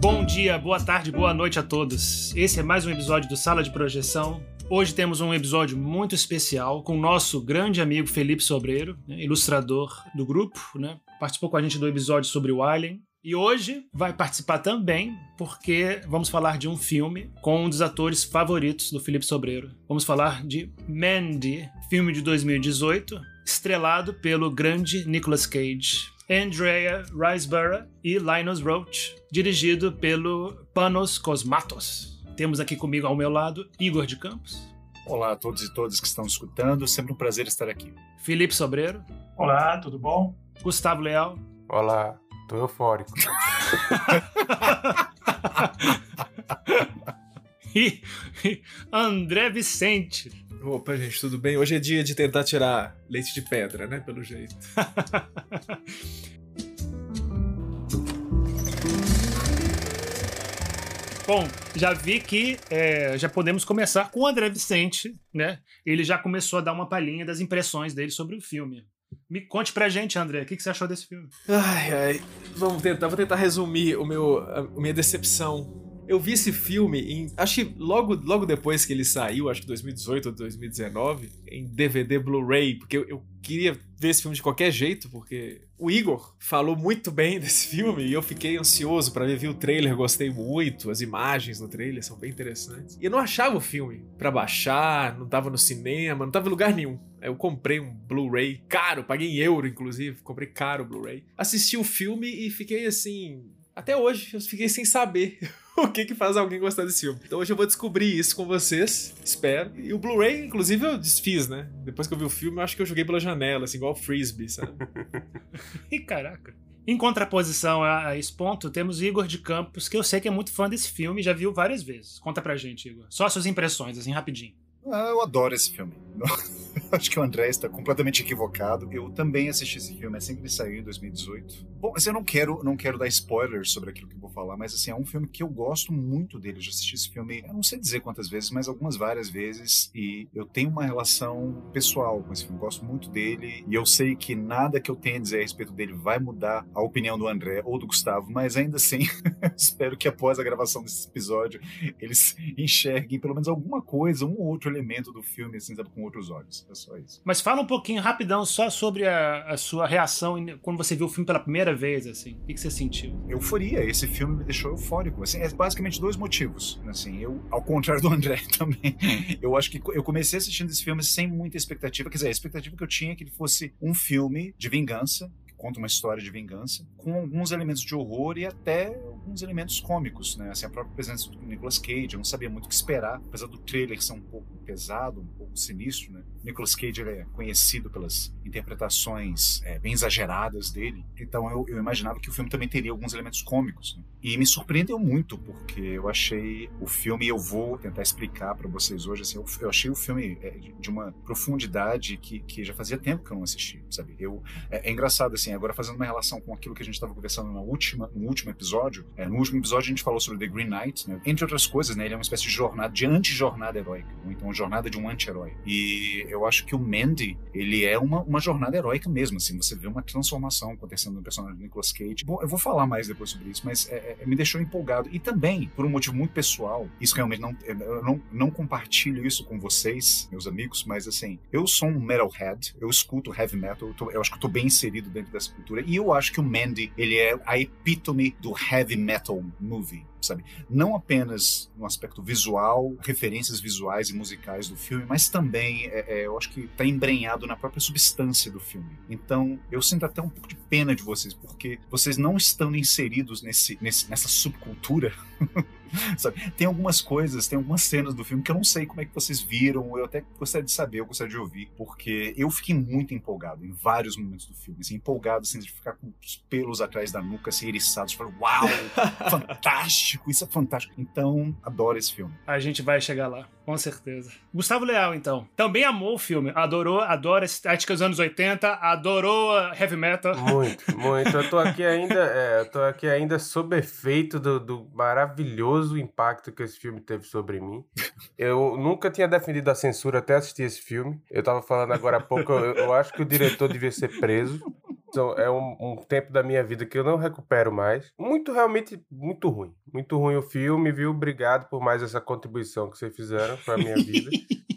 Bom dia, boa tarde, boa noite a todos. Esse é mais um episódio do Sala de Projeção. Hoje temos um episódio muito especial com o nosso grande amigo Felipe Sobreiro, né, ilustrador do grupo, né? Participou com a gente do episódio sobre o Alien. E hoje vai participar também porque vamos falar de um filme com um dos atores favoritos do Felipe Sobreiro. Vamos falar de Mandy, filme de 2018, estrelado pelo grande Nicolas Cage. Andrea Riseborough e Linus Roach, dirigido pelo Panos Cosmatos. Temos aqui comigo ao meu lado Igor de Campos. Olá a todos e todas que estão escutando, sempre um prazer estar aqui. Felipe Sobreiro. Olá, tudo bom? Gustavo Leal. Olá, tô eufórico. e, e André Vicente. Opa, gente, tudo bem? Hoje é dia de tentar tirar leite de pedra, né? Pelo jeito. Bom, já vi que é, já podemos começar com o André Vicente, né? Ele já começou a dar uma palhinha das impressões dele sobre o filme. Me conte pra gente, André, o que, que você achou desse filme? Ai, ai. Vamos tentar, vou tentar resumir o meu, a minha decepção eu vi esse filme em. Acho que logo, logo depois que ele saiu, acho que 2018 ou 2019, em DVD Blu-ray, porque eu, eu, queria ver esse filme de qualquer jeito, porque o Igor falou muito bem desse filme e eu fiquei ansioso para ver, vi o trailer, gostei muito, as imagens no trailer são bem interessantes. E eu não achava o filme para baixar, não tava no cinema, não tava em lugar nenhum. Eu comprei um Blu-ray caro, paguei em euro, inclusive, comprei caro o Blu-ray. Assisti o filme e fiquei assim. Até hoje, eu fiquei sem saber o que que faz alguém gostar desse filme. Então hoje eu vou descobrir isso com vocês, espero. E o Blu-ray, inclusive, eu desfiz, né? Depois que eu vi o filme, eu acho que eu joguei pela janela, assim, igual o Frisbee, sabe? e caraca. Em contraposição a esse ponto, temos Igor de Campos, que eu sei que é muito fã desse filme e já viu várias vezes. Conta pra gente, Igor. Só suas impressões, assim, rapidinho. Ah, eu adoro esse filme. Acho que o André está completamente equivocado. Eu também assisti esse filme assim que ele saiu em 2018. Bom, assim, eu não quero, não quero dar spoilers sobre aquilo que eu vou falar, mas assim, é um filme que eu gosto muito dele. Eu já assisti esse filme, eu não sei dizer quantas vezes, mas algumas várias vezes. E eu tenho uma relação pessoal com esse filme. Gosto muito dele. E eu sei que nada que eu tenha a dizer a respeito dele vai mudar a opinião do André ou do Gustavo, mas ainda assim, espero que após a gravação desse episódio eles enxerguem pelo menos alguma coisa, um ou outro elemento do filme, assim, sabe, com outros olhos. É só isso. Mas fala um pouquinho, rapidão, só sobre a, a sua reação quando você viu o filme pela primeira vez, assim. O que, que você sentiu? Euforia. Esse filme me deixou eufórico. Assim, é basicamente dois motivos. Assim, eu, ao contrário do André também, eu acho que eu comecei assistindo esse filme sem muita expectativa. Quer dizer, a expectativa que eu tinha é que ele fosse um filme de vingança, conta uma história de vingança, com alguns elementos de horror e até alguns elementos cômicos, né? Assim, a própria presença do Nicolas Cage, eu não sabia muito o que esperar, apesar do trailer ser um pouco pesado, um pouco sinistro, né? Nicolas Cage é conhecido pelas interpretações é, bem exageradas dele, então eu, eu, imaginava que o filme também teria alguns elementos cômicos. Né? E me surpreendeu muito, porque eu achei o filme, eu vou tentar explicar para vocês hoje, assim, eu, eu, achei o filme é, de uma profundidade que, que já fazia tempo que eu não assisti, sabe? Eu, é, é engraçado, assim, agora fazendo uma relação com aquilo que a gente estava conversando na última, no último episódio, é, no último episódio a gente falou sobre The Green Knight, né? entre outras coisas, né? Ele é uma espécie de jornada, de anti-jornada heróica, ou então jornada de um anti-herói. E eu acho que o Mandy, ele é uma, uma jornada heróica mesmo, assim, você vê uma transformação acontecendo no personagem do Nicolas Cage. Bom, eu vou falar mais depois sobre isso, mas é, é, me deixou empolgado. E também, por um motivo muito pessoal, isso realmente não, eu não, não compartilho isso com vocês, meus amigos, mas assim, eu sou um metalhead, eu escuto heavy metal, eu, tô, eu acho que eu tô bem inserido dentro dessa cultura, e eu acho que o Mandy, ele é a epítome do heavy metal movie sabe? Não apenas no aspecto visual, referências visuais e musicais do filme, mas também, é, é, eu acho que está embrenhado na própria substância do filme. Então, eu sinto até um pouco de pena de vocês, porque vocês não estão inseridos nesse, nesse nessa subcultura Sabe? Tem algumas coisas, tem algumas cenas do filme que eu não sei como é que vocês viram, eu até gostaria de saber, eu gostaria de ouvir, porque eu fiquei muito empolgado em vários momentos do filme, assim, empolgado, assim, de ficar com os pelos atrás da nuca, assim, eriçados, falar, uau, fantástico, isso é fantástico. Então, adoro esse filme. A gente vai chegar lá, com certeza. Gustavo Leal, então, também amou o filme, adorou, adora a estética dos anos 80, adorou heavy metal. Muito, muito. Eu tô aqui ainda, é, eu tô aqui ainda sob efeito do, do maravilhoso maravilhoso impacto que esse filme teve sobre mim. Eu nunca tinha defendido a censura até assistir esse filme. Eu tava falando agora há pouco, eu, eu acho que o diretor devia ser preso. Então, é um, um, tempo da minha vida que eu não recupero mais. Muito, realmente, muito ruim. Muito ruim o filme, viu? Obrigado por mais essa contribuição que vocês fizeram pra minha vida.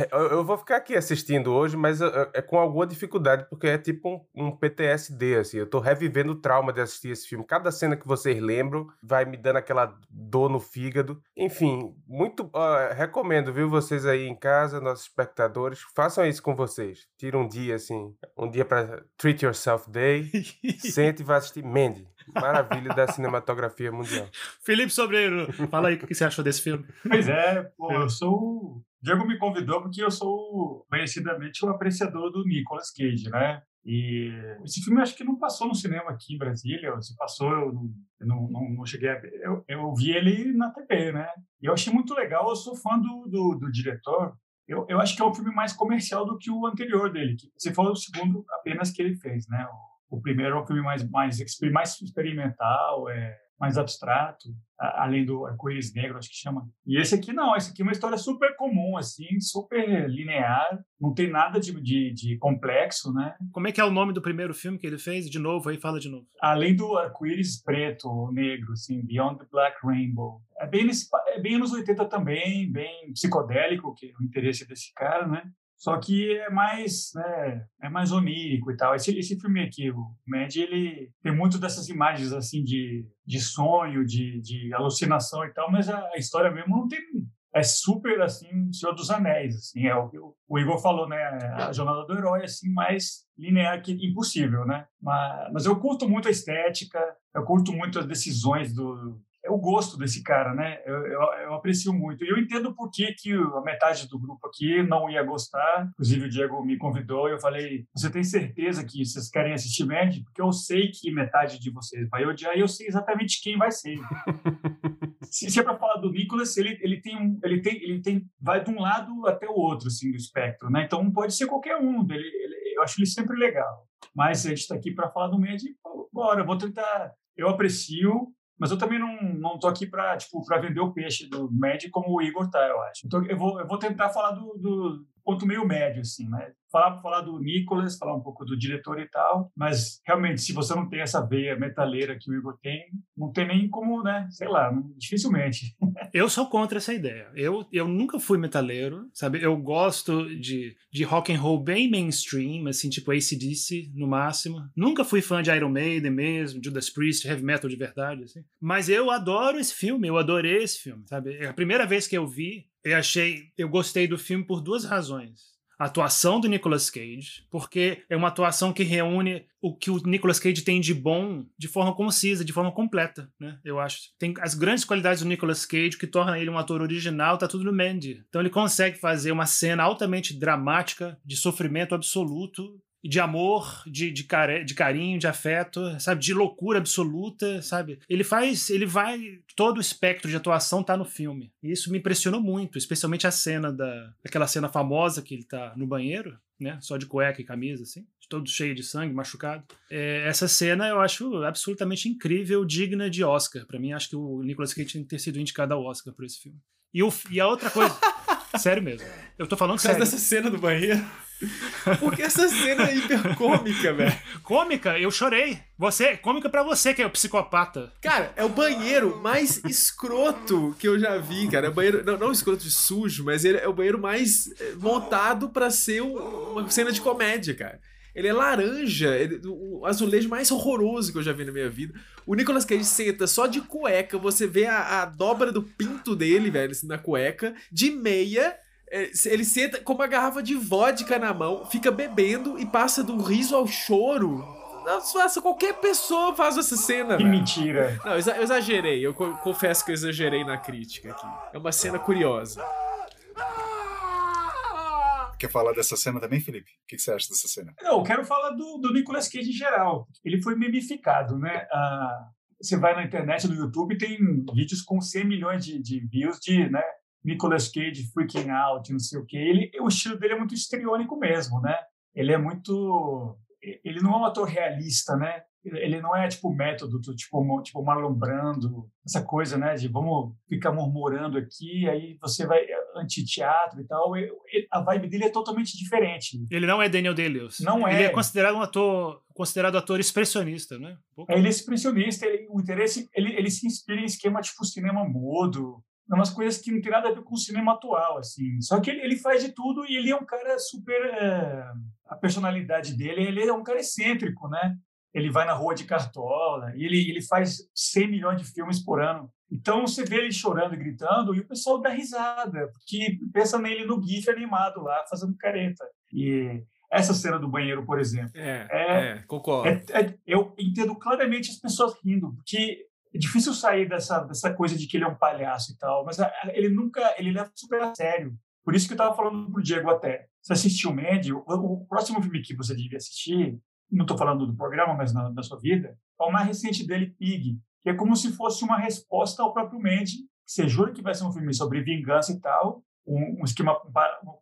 É, eu vou ficar aqui assistindo hoje, mas é com alguma dificuldade, porque é tipo um, um, PTSD, assim. Eu tô revivendo o trauma de assistir esse filme. Cada cena que vocês lembram vai me dando aquela dor no fígado. Enfim, muito. Uh, recomendo, viu, vocês aí em casa, nossos espectadores, façam isso com vocês. Tira um dia, assim, um dia para Treat Yourself Day. sente e vai assistir Mandy. Maravilha da cinematografia mundial. Felipe Sobreiro, fala aí o que você achou desse filme. Pois é, pô, eu sou Diego me convidou porque eu sou conhecidamente o apreciador do Nicolas Cage, né? E esse filme acho que não passou no cinema aqui em Brasília, se passou, eu não, eu não, não, cheguei a ver. Eu, eu vi ele na TV, né? E eu achei muito legal, eu sou fã do, do, do diretor. Eu, eu acho que é um filme mais comercial do que o anterior dele, que você falou o segundo apenas que ele fez, né? O, o primeiro é um filme mais, mais, mais experimental, é, mais abstrato, além do arco-íris negro, acho que chama. E esse aqui não, esse aqui é uma história super comum, assim, super linear, não tem nada de, de, de, complexo, né? Como é que é o nome do primeiro filme que ele fez? De novo, aí fala de novo. Além do arco-íris preto ou negro, assim, Beyond the Black Rainbow. É bem, nesse, é bem anos 80 também, bem psicodélico, que é o interesse desse cara, né? Só que é mais, né, é mais onírico e tal. Esse, esse filme aqui, o Mad, ele tem muito dessas imagens assim de, de sonho, de, de alucinação e tal, mas a, a história mesmo não tem é super assim Senhor dos Anéis assim é o que o Igor falou né a jornada do herói assim mais linear que impossível né mas, mas eu curto muito a estética eu curto muito as decisões do o gosto desse cara, né? Eu, eu, eu, aprecio muito. E eu entendo por que, que a metade do grupo aqui não ia gostar. Inclusive, o Diego me convidou e eu falei: Você tem certeza que vocês querem assistir Mad? Porque eu sei que metade de vocês vai odiar e eu sei exatamente quem vai ser. se, se é para falar do Nicholas, ele, ele, tem um, ele, tem, ele tem vai de um lado até o outro assim, do espectro, né? Então pode ser qualquer um. Ele, ele, eu acho ele sempre legal. Mas a gente está aqui para falar do Mad. Bora, vou tentar. Eu aprecio, mas eu também não, não tô aqui para tipo, vender o peixe do médio como o Igor tá, eu acho. Então, eu, vou, eu vou tentar falar do, do ponto meio médio, assim, né? falar, falar do Nicolas, falar um pouco do diretor e tal, mas realmente, se você não tem essa veia metaleira que o Igor tem, não tem nem como, né? Sei lá, dificilmente. eu sou contra essa ideia. Eu, eu nunca fui metaleiro, sabe? Eu gosto de, de rock and roll bem mainstream, assim, tipo ACDC no máximo. Nunca fui fã de Iron Maiden mesmo, Judas Priest, heavy metal de verdade, assim. Mas eu adoro esse filme, eu adorei esse filme, sabe? É a primeira vez que eu vi, eu achei, eu gostei do filme por duas razões a atuação do Nicolas Cage, porque é uma atuação que reúne o que o Nicolas Cage tem de bom de forma concisa, de forma completa, né? Eu acho. Tem as grandes qualidades do Nicolas Cage que torna ele um ator original, tá tudo no Mandy. Então ele consegue fazer uma cena altamente dramática, de sofrimento absoluto, de amor, de, de, care, de carinho, de afeto, sabe? De loucura absoluta, sabe? Ele faz, ele vai. Todo o espectro de atuação tá no filme. E isso me impressionou muito, especialmente a cena da. aquela cena famosa que ele tá no banheiro, né? Só de cueca e camisa, assim. Todo cheio de sangue, machucado. É, essa cena eu acho absolutamente incrível, digna de Oscar. para mim, acho que o Nicolas Cage tem ter sido indicado ao Oscar por esse filme. E, o, e a outra coisa. sério mesmo. Eu tô falando sério. dessa cena do banheiro. Porque essa cena é hiper cômica, velho. Cômica? Eu chorei. Você, cômica para você que é o psicopata. Cara, é o banheiro mais escroto que eu já vi, cara. É o banheiro, não, não escroto de sujo, mas ele é o banheiro mais eh, montado para ser uma cena de comédia, cara. Ele é laranja, ele, o azulejo mais horroroso que eu já vi na minha vida. O Nicolas Cage senta só de cueca, você vê a, a dobra do pinto dele, velho, assim, na cueca, de meia é, ele senta com uma garrafa de vodka na mão, fica bebendo e passa do riso ao choro. Nossa, qualquer pessoa faz essa cena. Que mentira. Não, eu exagerei. Eu confesso que eu exagerei na crítica aqui. É uma cena curiosa. Quer falar dessa cena também, Felipe? O que você acha dessa cena? Não, eu quero falar do, do Nicolas Cage em geral. Ele foi memificado, né? Ah, você vai na internet, no YouTube, tem vídeos com 100 milhões de, de views de, né? Nicolas Cage freaking out, não sei o quê. Ele, o estilo dele é muito histriônico mesmo, né? Ele é muito ele não é um ator realista, né? Ele não é tipo método, tipo, tipo Marlon Brando, essa coisa, né, de vamos ficar murmurando aqui, aí você vai anti-teatro e tal. A vibe dele é totalmente diferente. Ele não é Daniel Day-Lewis. Não é. Ele é considerado um ator, considerado ator expressionista, né? Um ele é expressionista, ele, o interesse, ele, ele se inspira em esquema tipo cinema mudo, umas coisas que não tem nada a ver com o cinema atual, assim. Só que ele, ele faz de tudo e ele é um cara super... É, a personalidade dele, ele é um cara excêntrico, né? Ele vai na rua de cartola, e ele, ele faz 100 milhões de filmes por ano. Então você vê ele chorando e gritando e o pessoal dá risada, porque pensa nele no GIF animado lá, fazendo careta. E essa cena do banheiro, por exemplo. É, é, é concordo. É, é, eu entendo claramente as pessoas rindo, porque é difícil sair dessa, dessa coisa de que ele é um palhaço e tal, mas ele nunca, ele leva super a sério. Por isso que eu estava falando pro Diego até. Você assistiu o Mandy, o, o, próximo filme que você devia assistir, não estou falando do programa, mas na, sua vida, é o mais recente dele, Pig, que é como se fosse uma resposta ao próprio Mandy. Você jura que vai ser um filme sobre vingança e tal, um, um esquema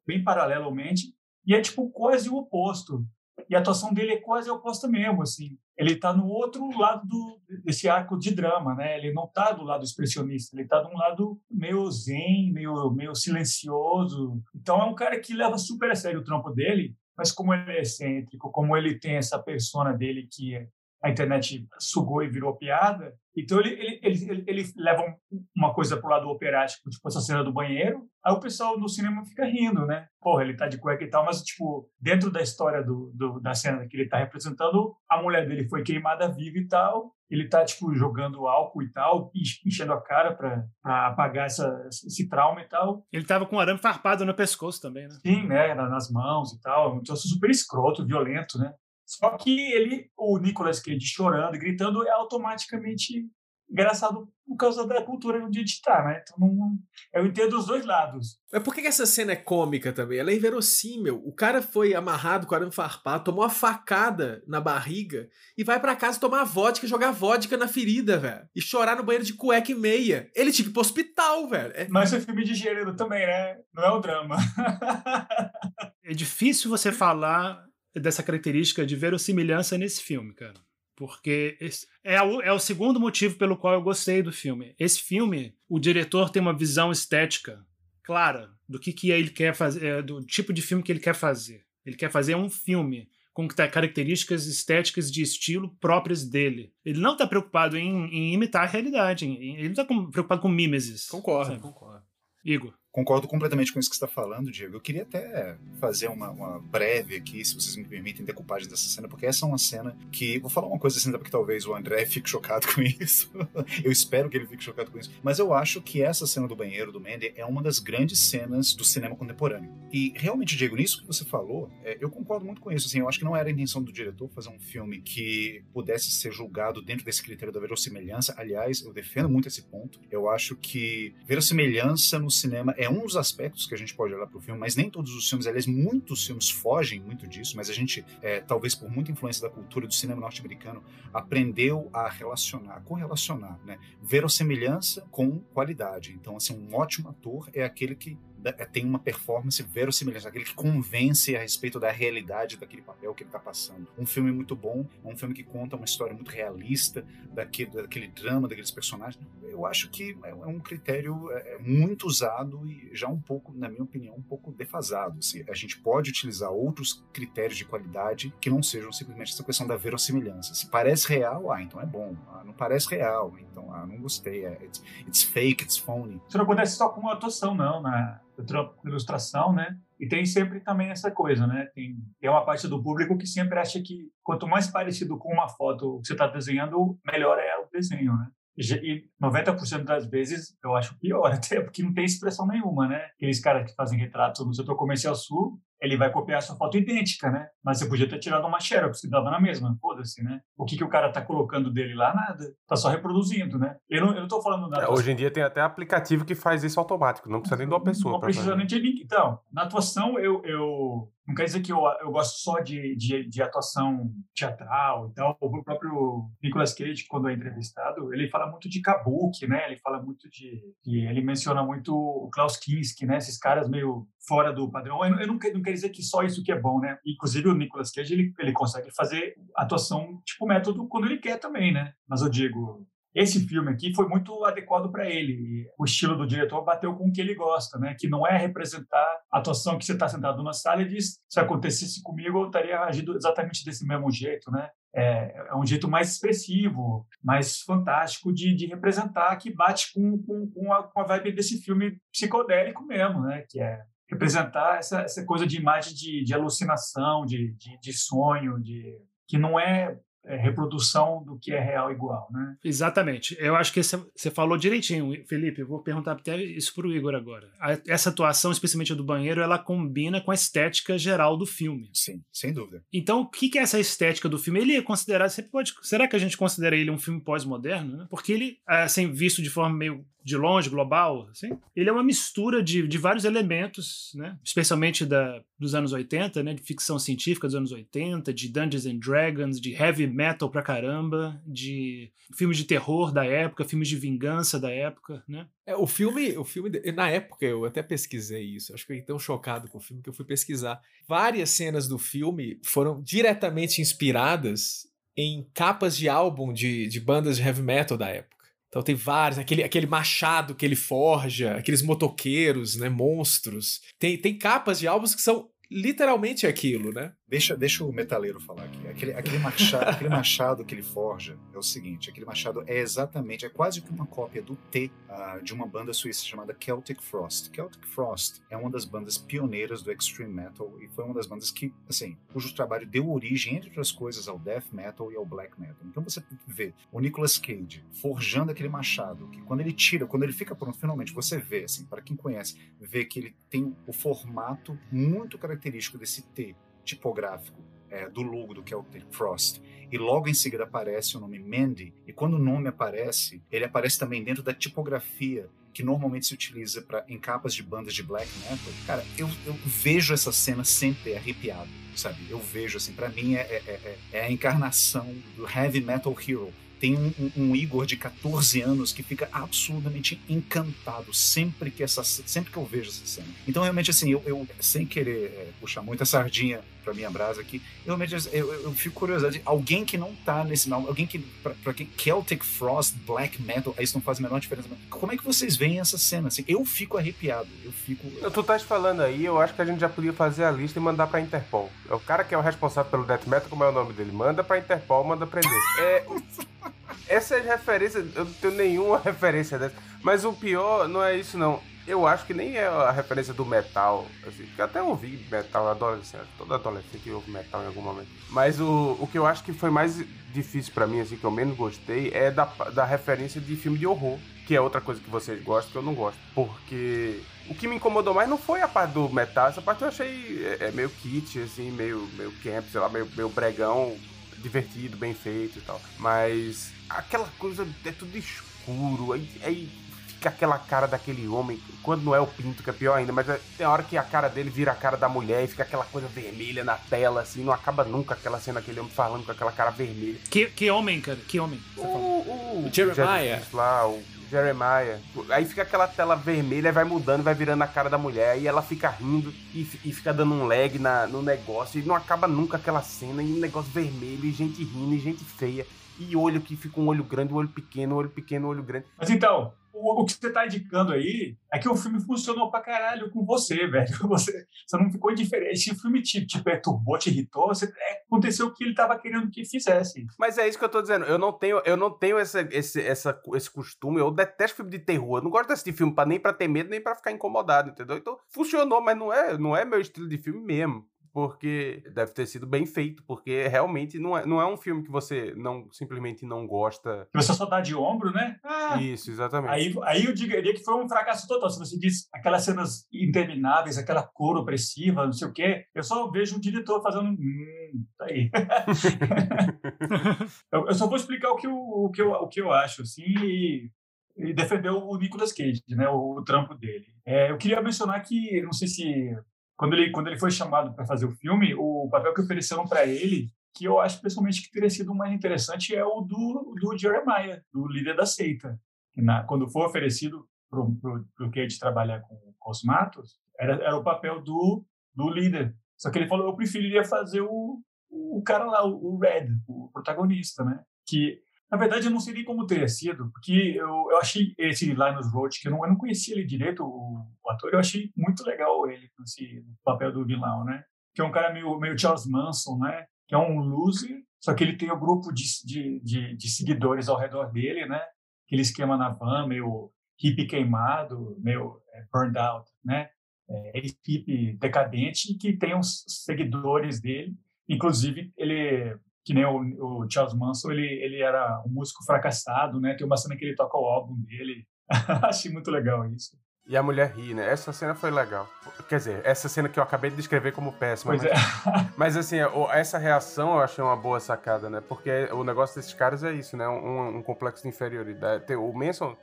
bem paralelo ao Mandy, e é tipo quase o oposto. E a atuação dele é quase oposta mesmo, assim. Ele está no outro lado do, desse arco de drama, né? Ele não está do lado expressionista, ele está de um lado meio zen, meio, meio silencioso. Então é um cara que leva super a sério o trampo dele, mas como ele é excêntrico, como ele tem essa persona dele que a internet sugou e virou piada, então ele, ele, ele, ele leva uma coisa pro lado operático, tipo essa cena do banheiro, aí o pessoal no cinema fica rindo, né? Porra, ele tá de cueca e tal, mas tipo, dentro da história do, do da cena que ele tá representando, a mulher dele foi queimada viva e tal, ele tá tipo jogando álcool e tal, enchendo a cara para apagar essa, esse trauma e tal. Ele tava com um arame farpado no pescoço também, né? Sim, né, nas mãos e tal, um troço super escroto, violento, né? Só que ele, o Nicolas Cage chorando e gritando é automaticamente engraçado por causa da cultura onde a gente está, né? Então não, eu entendo os dois lados. Mas por que essa cena é cômica também? Ela é inverossímil. O cara foi amarrado com arame farpado, tomou uma facada na barriga e vai para casa tomar vodka, jogar vodka na ferida, velho. E chorar no banheiro de cueca e meia. Ele tinha que ir pro hospital, velho. É... Mas é filme de gênero também, né? Não é o drama. é difícil você falar dessa característica de verossimilhança nesse filme, cara. Porque é o, é o segundo motivo pelo qual eu gostei do filme. Esse filme, o diretor tem uma visão estética clara do que, que ele quer fazer, é, do tipo de filme que ele quer fazer. Ele quer fazer um filme com características estéticas de estilo próprias dele. Ele não está preocupado em, em, imitar a realidade. Ele não está preocupado com mimesis. Concordo, sabe? concordo. Igor. Concordo completamente com isso que você está falando, Diego. Eu queria até fazer uma, uma, breve aqui, se vocês me permitem, decupagem dessa cena, porque essa é uma cena que. Vou falar uma coisa assim, porque talvez o André fique chocado com isso. eu espero que ele fique chocado com isso. Mas eu acho que essa cena do banheiro do Mandy é uma das grandes cenas do cinema contemporâneo. E realmente, Diego, nisso que você falou, é, eu concordo muito com isso. Assim, eu acho que não era a intenção do diretor fazer um filme que pudesse ser julgado dentro desse critério da verossimilhança. Aliás, eu defendo muito esse ponto. Eu acho que verossimilhança no cinema é um dos aspectos que a gente pode olhar para o filme, mas nem todos os filmes, aliás, muitos filmes fogem muito disso, mas a gente, é, talvez por muita influência da cultura do cinema norte-americano, aprendeu a relacionar, a correlacionar, né? Verossimilhança com qualidade. Então, assim, um ótimo ator é aquele que é, tem uma performance verossimilhante, aquele que convence a respeito da realidade daquele papel que ele está passando. Um filme muito bom, um filme que conta uma história muito realista daquele, daquele drama, daqueles personagens. Eu acho que é, é um critério é, é, muito usado e já um pouco, na minha opinião, um pouco defasado. Assim, a gente pode utilizar outros critérios de qualidade que não sejam simplesmente essa questão da verossimilhança. Se parece real, ah, então é bom. Ah, não parece real, então ah, não gostei. É, it's, it's fake, it's phony. Isso não acontece só com a atuação, não, né? Ilustração, né? E tem sempre também essa coisa, né? Tem, tem uma parte do público que sempre acha que quanto mais parecido com uma foto que você está desenhando, melhor é o desenho, né? E 90% das vezes eu acho pior, até porque não tem expressão nenhuma, né? Aqueles caras que fazem retrato no setor comercial sul, ele vai copiar a sua foto idêntica, né? Mas você podia ter tirado uma xerox que dava na mesma, foda-se, né? O que, que o cara tá colocando dele lá? Nada. Tá só reproduzindo, né? Eu não, eu não tô falando nada. É, hoje em dia tem até aplicativo que faz isso automático, não precisa nem de uma pessoa. Não precisa nem de ninguém. Então, na atuação, eu, eu Não quer dizer que eu, eu gosto só de, de, de atuação teatral e tal. O próprio Nicolas Cage, quando é entrevistado, ele fala muito de kabuki, né? Ele fala muito de... de ele menciona muito o Klaus Kinski, né? Esses caras meio fora do padrão. Eu, eu não, não quero dizer que só isso que é bom, né? Inclusive o Nicolas Cage, ele, ele consegue fazer atuação tipo método quando ele quer também, né? Mas eu digo, esse filme aqui foi muito adequado para ele. o estilo do diretor bateu com o que ele gosta, né? Que não é representar a atuação que você está sentado na sala e diz: se acontecesse comigo, eu estaria agindo exatamente desse mesmo jeito, né? É, é um jeito mais expressivo, mais fantástico de, de representar, que bate com, com, com, a, com a vibe desse filme psicodélico mesmo, né? Que é representar essa, essa coisa de imagem de, de alucinação, de, de, de sonho, de que não é é, reprodução do que é real igual, né? Exatamente. Eu acho que você falou direitinho, Felipe. Eu vou perguntar até isso para o Igor agora. A, essa atuação, especialmente a do banheiro, ela combina com a estética geral do filme. Sim, sem dúvida. Então, o que, que é essa estética do filme? Ele é considerado. Você pode, será que a gente considera ele um filme pós-moderno? Né? Porque ele, assim, visto de forma meio de longe, global, assim, ele é uma mistura de, de vários elementos, né? especialmente da, dos anos 80, né? de ficção científica dos anos 80, de Dungeons and Dragons, de heavy metal pra caramba, de filmes de terror da época, filmes de vingança da época, né? É, o filme, o filme, na época eu até pesquisei isso, acho que eu fiquei tão chocado com o filme que eu fui pesquisar. Várias cenas do filme foram diretamente inspiradas em capas de álbum de, de bandas de heavy metal da época. Então tem vários, aquele, aquele machado que ele forja, aqueles motoqueiros, né, monstros. Tem, tem capas de álbuns que são literalmente aquilo, né? Deixa, deixa o metaleiro falar aqui. Aquele, aquele, machado, aquele machado que ele forja é o seguinte: aquele machado é exatamente, é quase que uma cópia do T uh, de uma banda suíça chamada Celtic Frost. Celtic Frost é uma das bandas pioneiras do extreme metal e foi uma das bandas que, assim, cujo trabalho deu origem, entre outras coisas, ao death metal e ao black metal. Então você vê o Nicolas Cage forjando aquele machado, que quando ele tira, quando ele fica pronto, finalmente você vê, assim, para quem conhece, vê que ele tem o formato muito característico desse T tipográfico é, do logo do Celtic Frost. E logo em seguida aparece o nome Mandy. E quando o nome aparece, ele aparece também dentro da tipografia que normalmente se utiliza para em capas de bandas de black metal. Cara, eu, eu vejo essa cena sempre arrepiado, sabe? Eu vejo assim, para mim é, é, é, é a encarnação do heavy metal hero tem um, um, um, Igor de 14 anos que fica absolutamente encantado sempre que essa sempre que eu vejo essa cena. Então realmente assim, eu, eu sem querer é, puxar muita sardinha para minha brasa aqui, eu realmente eu, eu, fico curioso alguém que não tá nesse alguém que para quem Celtic Frost, Black Metal, isso não faz a menor diferença. Como é que vocês veem essa cena assim? Eu fico arrepiado, eu fico Tu estás falando aí, eu acho que a gente já podia fazer a lista e mandar para Interpol. É o cara que é o responsável pelo Death Metal, como é o nome dele? Manda para Interpol, manda prender. É essas referências, eu não tenho nenhuma referência dessa. Mas o pior não é isso, não. Eu acho que nem é a referência do metal. Assim, porque até ouvi metal adolescente. Todo adolescente ouve metal em algum momento. Mas o, o que eu acho que foi mais difícil para mim, assim, que eu menos gostei, é da, da referência de filme de horror. Que é outra coisa que vocês gostam que eu não gosto. Porque o que me incomodou mais não foi a parte do metal. Essa parte eu achei é, é meio kit, assim, meio, meio camp, sei lá, meio, meio bregão divertido, bem feito e tal. Mas aquela coisa é tudo escuro, aí, aí aquela cara daquele homem, quando não é o pinto, que é pior ainda, mas é, tem hora que a cara dele vira a cara da mulher e fica aquela coisa vermelha na tela, assim, não acaba nunca aquela cena, aquele homem falando com aquela cara vermelha. Que, que homem, cara? Que homem? O, o, o Jeremiah. Lá, o Jeremiah. Aí fica aquela tela vermelha, vai mudando, vai virando a cara da mulher, e ela fica rindo e, e fica dando um lag na, no negócio, e não acaba nunca aquela cena, e um negócio vermelho, e gente rindo, e gente feia e olho que fica um olho grande, um olho pequeno, um olho pequeno, um olho grande. Mas então, o, que você está indicando aí é que o filme funcionou pra caralho com você, velho. Você, você não ficou indiferente. Se o filme te, te perturbou, te irritou, você, é, aconteceu o que ele estava querendo que fizesse. Mas é isso que eu tô dizendo. Eu não tenho, eu não tenho esse, esse, essa, esse costume. Eu detesto filme de terror. Eu não gosto de assistir filme pra, nem pra ter medo, nem pra ficar incomodado, entendeu? Então, funcionou, mas não é, não é meu estilo de filme mesmo porque deve ter sido bem feito, porque realmente não é, não é um filme que você não simplesmente não gosta. Que você só dá de ombro, né? Ah, Isso, exatamente. Aí, aí eu diria que foi um fracasso total. Se você diz aquelas cenas intermináveis, aquela cor opressiva, não sei o quê, eu só vejo um diretor fazendo. Hum, tá aí. eu, eu, só vou explicar o que eu, o que eu, o que eu acho, assim, e e defendeu o Nicolas Cage, né, o, o trampo dele. É, eu queria mencionar que, não sei se quando ele, quando ele foi chamado para fazer o filme, o papel que ofereceram para ele, que eu acho pessoalmente que teria sido mais interessante, é o do, do Jeremiah, do líder da seita. Que na, quando foi oferecido para o Cage trabalhar com, com os matos, era, era o papel do, do líder. Só que ele falou, eu preferiria fazer o, o cara lá, o Red, o protagonista, né? Que, na verdade, eu não sei nem como teria sido, porque eu, eu achei esse Linus Roach, que eu não, eu não conhecia ele direito, o, o, ator, eu achei muito legal ele, esse papel do vilão, né? Que é um cara meio, meio Charles Manson, né? Que é um loser, só que ele tem o um grupo de, de, de, de, seguidores ao redor dele, né? Aquele esquema na van, meio hippie queimado, meio é, burned out, né? É, equipe decadente que tem os seguidores dele Inclusive, ele, que nem o, o, Charles Manson, ele, ele era um músico fracassado, né? Tem uma cena que ele toca o álbum dele. Achei muito legal isso. E a mulher ri, né? Essa cena foi legal. Quer dizer, essa cena que eu acabei de descrever como péssima. Pois mas, é. mas assim, essa reação eu achei uma boa sacada, né? Porque o negócio desses caras é isso, né? Um, um complexo de inferioridade. O Manson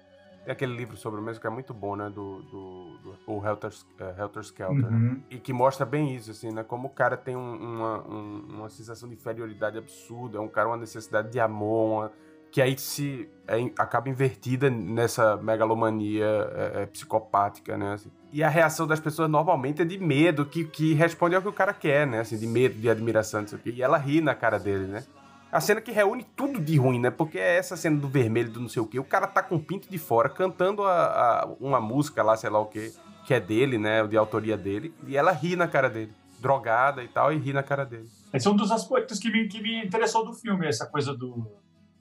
tem aquele livro sobre o mesmo que é muito bom, né? Do, do, do o Helter, uh, Helter Skelter. Né? Uhum. Né? E que mostra bem isso, assim, né? Como o cara tem um, uma, um, uma sensação de inferioridade absurda. É um cara, uma necessidade de amor, uma, que aí se é, acaba invertida nessa megalomania é, é, psicopática, né? Assim. E a reação das pessoas normalmente é de medo, que, que responde ao que o cara quer, né? Assim, de medo, de admiração, não sei o quê. E ela ri na cara dele, né? A cena que reúne tudo de ruim, né? Porque é essa cena do vermelho, do não sei o quê. O cara tá com o pinto de fora, cantando a, a, uma música lá, sei lá o quê, que é dele, né? De autoria dele. E ela ri na cara dele. Drogada e tal, e ri na cara dele. Esse é um dos aspectos que me, que me interessou do filme, essa coisa do,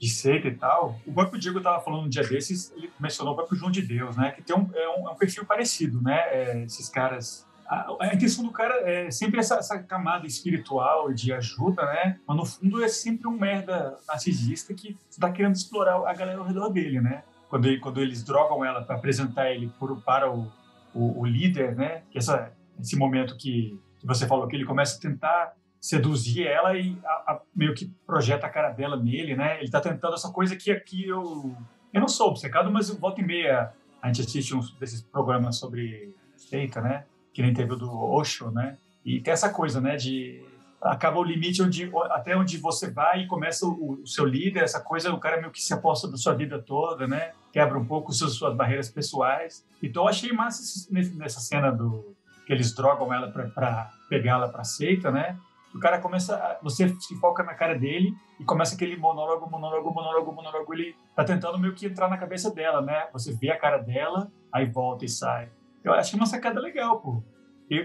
de seita e tal. O próprio Diego estava falando um dia desses, ele mencionou o próprio João de Deus, né? Que tem um, é um, é um perfil parecido, né? É, esses caras a, intenção do cara é sempre essa, essa, camada espiritual de ajuda, né? Mas no fundo é sempre um merda narcisista que está querendo explorar a galera ao redor dele, né? Quando, ele, quando eles drogam ela para apresentar ele por, para o, o, o, líder, né? Que essa, esse momento que, que você falou que ele começa a tentar seduzir ela e a, a, meio que projeta a cara dela nele, né? Ele está tentando essa coisa que aqui eu eu não sou obcecado, mas volta e meia a gente assiste uns desses programas sobre seita, né? Que nem teve o do Osho, né? E tem essa coisa, né, de acaba o limite onde até onde você vai e começa o, o, seu líder, essa coisa, o cara meio que se aposta da sua vida toda, né? Quebra um pouco suas, suas barreiras pessoais. Então eu achei massa nessa cena do que eles drogam ela para pegá-la para seita, né? O cara começa, você se foca na cara dele e começa aquele monólogo, monólogo, monólogo, monólogo. Ele tá tentando meio que entrar na cabeça dela, né? Você vê a cara dela, aí volta e sai. Eu achei uma sacada legal, pô.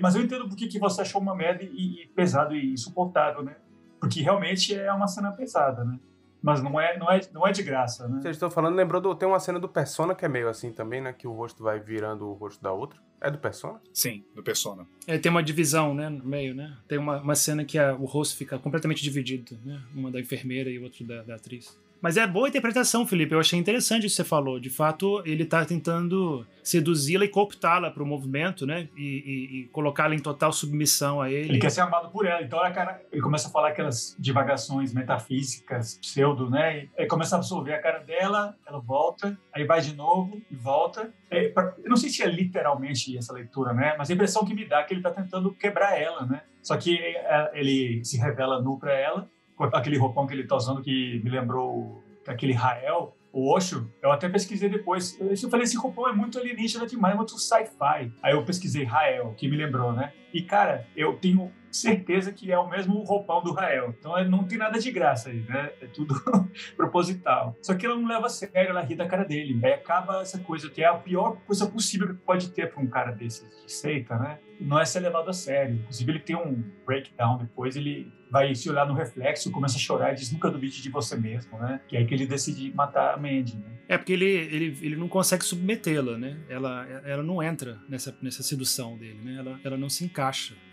mas eu entendo por que, que você achou uma merda e, e pesado e insuportável, né? Porque realmente é uma cena pesada, né? Mas não é, não é, não é de graça, né? Vocês estão falando, lembrou do, tem uma cena do Persona que é meio assim também, né? Que o rosto vai virando o rosto da outra. É do Persona? Sim, do Persona. É, tem uma divisão, né, no meio, né? Tem uma, uma cena que a, o rosto fica completamente dividido, né? Uma da enfermeira e outra da, da atriz. Mas é boa interpretação, Felipe. Eu achei interessante o que você falou. De fato, ele está tentando seduzi-la e cooptá-la para o movimento, né? E, e, e colocá-la em total submissão a ele. Ele quer ser amado por ela. Então, cara, ele começa a falar aquelas divagações metafísicas, pseudo, né? Ele começa a absorver a cara dela, ela volta, aí vai de novo e volta. É, pra, eu não sei se é literalmente essa leitura, né? Mas a impressão que me dá é que ele está tentando quebrar ela, né? Só que é, ele se revela nu para ela aquele roupão que ele tá usando que me lembrou aquele Rael, o Osho, eu até pesquisei depois. Eu falei, esse roupão é muito alienígena demais, é muito sci-fi. Aí eu pesquisei Rael, que me lembrou, né? E, cara, eu tenho certeza que é o mesmo roupão do Rael. Então não tem nada de graça aí, né? É tudo proposital. Só que ela não leva a sério, ela ri da cara dele. Aí acaba essa coisa que é a pior coisa possível que pode ter para um cara desse de seita, né? Não é ser levado a sério. Inclusive ele tem um breakdown depois, ele vai se olhar no reflexo, começa a chorar e diz nunca duvide de você mesmo, né? Que é aí que ele decide matar a Mandy, né? É porque ele, ele, ele não consegue submetê-la, né? Ela, ela não entra nessa, nessa sedução dele, né? Ela, ela não se encaixa.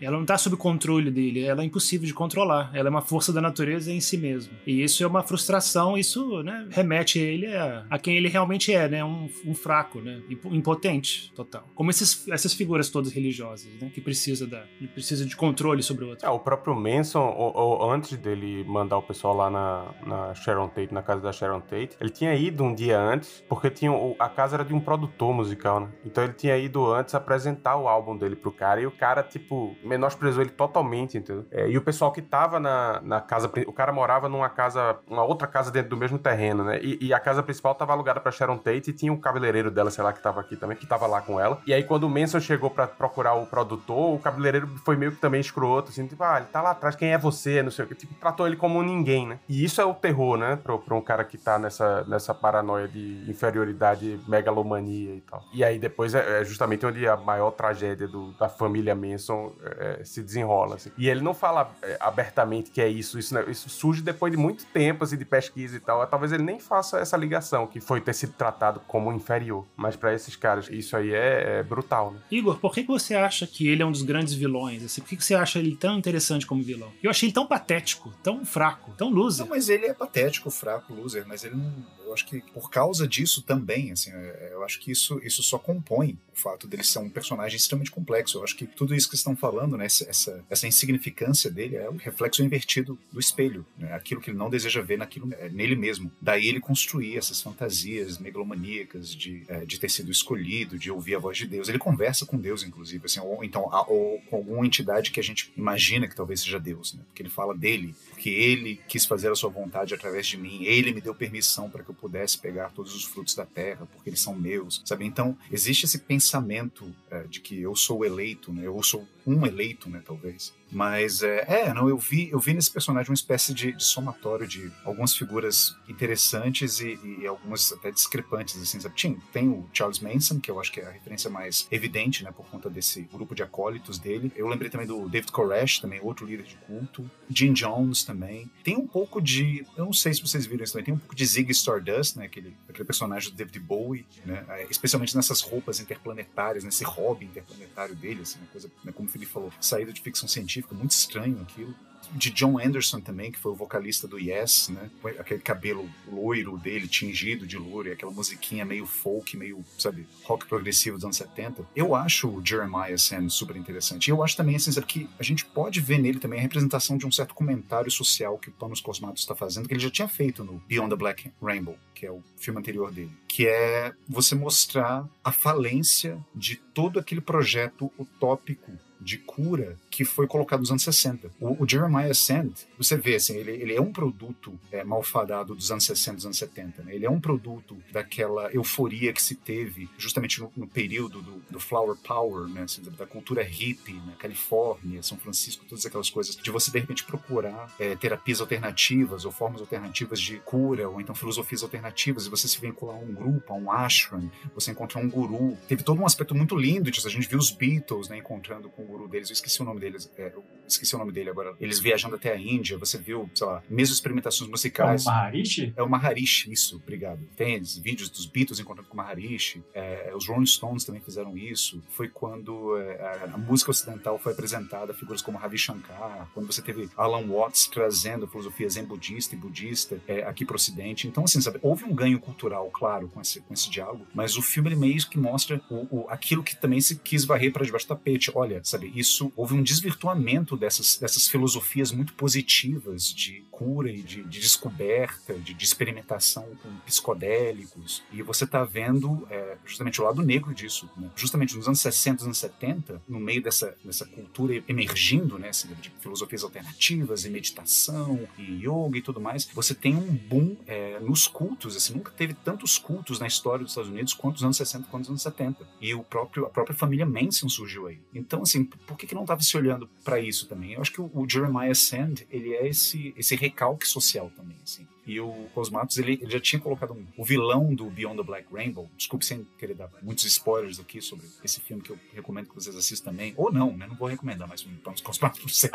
Ela não está sob controle dele, ela é impossível de controlar. Ela é uma força da natureza em si mesma. E isso é uma frustração, isso né, remete ele a, a quem ele realmente é, né? Um, um fraco, né? Impotente, total. Como esses, essas figuras todas religiosas, né? Que precisa, da, precisa de controle sobre o outro. É, o próprio Manson ou, antes dele mandar o pessoal lá na, na Sharon Tate, na casa da Sharon Tate, ele tinha ido um dia antes, porque tinha, a casa era de um produtor musical, né? Então ele tinha ido antes apresentar o álbum dele pro cara, e o cara, tipo, menosprezou ele totalmente, entendeu? É, e o pessoal que tava na, na casa, o cara morava numa casa, uma outra casa dentro do mesmo terreno, né? E, e a casa principal tava alugada pra Sharon Tate e tinha um cabeleireiro dela, sei lá, que tava aqui também, que tava lá com ela. E aí quando o Manson chegou para procurar o produtor, o cabeleireiro foi meio que também escroto, assim, tipo, ah, ele tá lá atrás, quem é você? Não sei o que. Tipo, tratou ele como ninguém, né? E isso é o terror, né? Pra, pra um cara que tá nessa, nessa paranoia de inferioridade, megalomania e tal. E aí depois é, é justamente onde a maior tragédia do, da família Manson é, se desenrola, assim. E ele não fala é, abertamente que é isso, isso, né? isso surge depois de muito tempo, assim, de pesquisa e tal. Talvez ele nem faça essa ligação, que foi ter sido tratado como inferior. Mas para esses caras, isso aí é, é brutal, né? Igor, por que, que você acha que ele é um dos grandes vilões? Assim, por que, que você acha ele tão interessante como vilão? Eu achei ele tão patético, tão fraco, tão loser. Não, mas ele é patético, fraco, loser, mas ele não. Eu acho que por causa disso também, assim, é, eu acho que isso, isso só compõe o fato dele ser um personagem extremamente complexo. Eu acho que tudo isso que estão falando, né, essa, essa insignificância dele é o reflexo invertido do espelho, né, aquilo que ele não deseja ver naquilo, é, nele mesmo. Daí ele construir essas fantasias megalomaníacas de, é, de ter sido escolhido, de ouvir a voz de Deus. Ele conversa com Deus, inclusive, assim, ou então ou com alguma entidade que a gente imagina que talvez seja Deus, né? Porque ele fala dele, porque ele quis fazer a sua vontade através de mim, ele me deu permissão para que eu pudesse pegar todos os frutos da terra, porque eles são meus, sabe? Então, existe esse pensamento é, de que eu sou eleito, né? Eu sou um eleito, né, talvez. Mas é, é, não, eu vi, eu vi nesse personagem uma espécie de, de somatório de algumas figuras interessantes e, e, algumas até discrepantes, assim, sabe? Tinha, tem o Charles Manson, que eu acho que é a referência mais evidente, né, por conta desse grupo de acólitos dele. Eu lembrei também do David Koresh, também outro líder de culto. Jim Jones também. Tem um pouco de, eu não sei se vocês viram isso também, tem um pouco de Ziggy Stardust, né, aquele, aquele personagem do David Bowie, né, é, especialmente nessas roupas interplanetárias, nesse hobby interplanetário dele, assim, uma coisa, né, como o Felipe falou, saída de ficção científica científica, muito estranho aquilo de John Anderson também, que foi o vocalista do Yes, né? Aquele cabelo loiro dele, tingido de loiro, e aquela musiquinha meio folk, meio, sabe, rock progressivo dos anos 70. Eu acho o Jeremiah sendo super interessante. E eu acho também, assim, sabe, que a gente pode ver nele também a representação de um certo comentário social que o Thomas Cosmatos está fazendo, que ele já tinha feito no Beyond the Black Rainbow, que é o filme anterior dele, que é você mostrar a falência de todo aquele projeto utópico de cura que foi colocado nos anos 60. O, o Jeremiah Sand, você vê, assim, ele, ele é um produto é, malfadado dos anos 60, dos anos 70. Né? Ele é um produto daquela euforia que se teve justamente no, no período do, do, Flower Power, né? Assim, da cultura hippie na Califórnia, São Francisco, todas aquelas coisas, de você de repente procurar é, terapias alternativas ou formas alternativas de cura, ou então filosofias alternativas, e você se vincular a um grupo, a um ashram, você encontrar um guru. Teve todo um aspecto muito lindo disso. A gente viu os Beatles né, encontrando com guru deles, eu esqueci o nome deles, é, esqueci o nome dele agora. Eles viajando até a Índia, você viu, sei lá, mesmo experimentações musicais. É o Maharishi? É o Maharishi, isso, obrigado. Tem vídeos dos Beatles encontrando com o Maharishi, é, os Rolling Stones também fizeram isso. Foi quando é, a, a, música ocidental foi apresentada, figuras como Ravi Shankar, quando você teve Alan Watts trazendo a filosofia zen budista e budista é, aqui para o ocidente. Então, assim, sabe, houve um ganho cultural, claro, com esse, com esse diálogo, mas o filme ele meio que mostra o, o aquilo que também se quis varrer para debaixo do tapete. Olha, sabe? Isso houve um desvirtuamento dessas, dessas filosofias muito positivas de cura e de, de descoberta, de, de, experimentação com psicodélicos. E você está vendo é, justamente o lado negro disso. Né? Justamente nos anos 60, anos 70, no meio dessa, dessa cultura emergindo, né, assim, de filosofias alternativas e meditação e yoga e tudo mais, você tem um boom é, nos cultos. Assim, nunca teve tantos cultos na história dos Estados Unidos quanto nos anos 60 quanto nos anos 70. E o próprio, a própria família Manson surgiu aí. Então, assim, por que, que não estava se olhando para isso também? Eu acho que o, o, Jeremiah Sand, ele é esse, esse recalque social também, assim. E o Cosmatos, ele, ele já tinha colocado um, o vilão do Beyond the Black Rainbow, desculpe sem querer dar muitos spoilers aqui sobre esse filme que eu recomendo que vocês assistam também, ou não, né? Não vou recomendar mais filme para os Cosmatos por ser.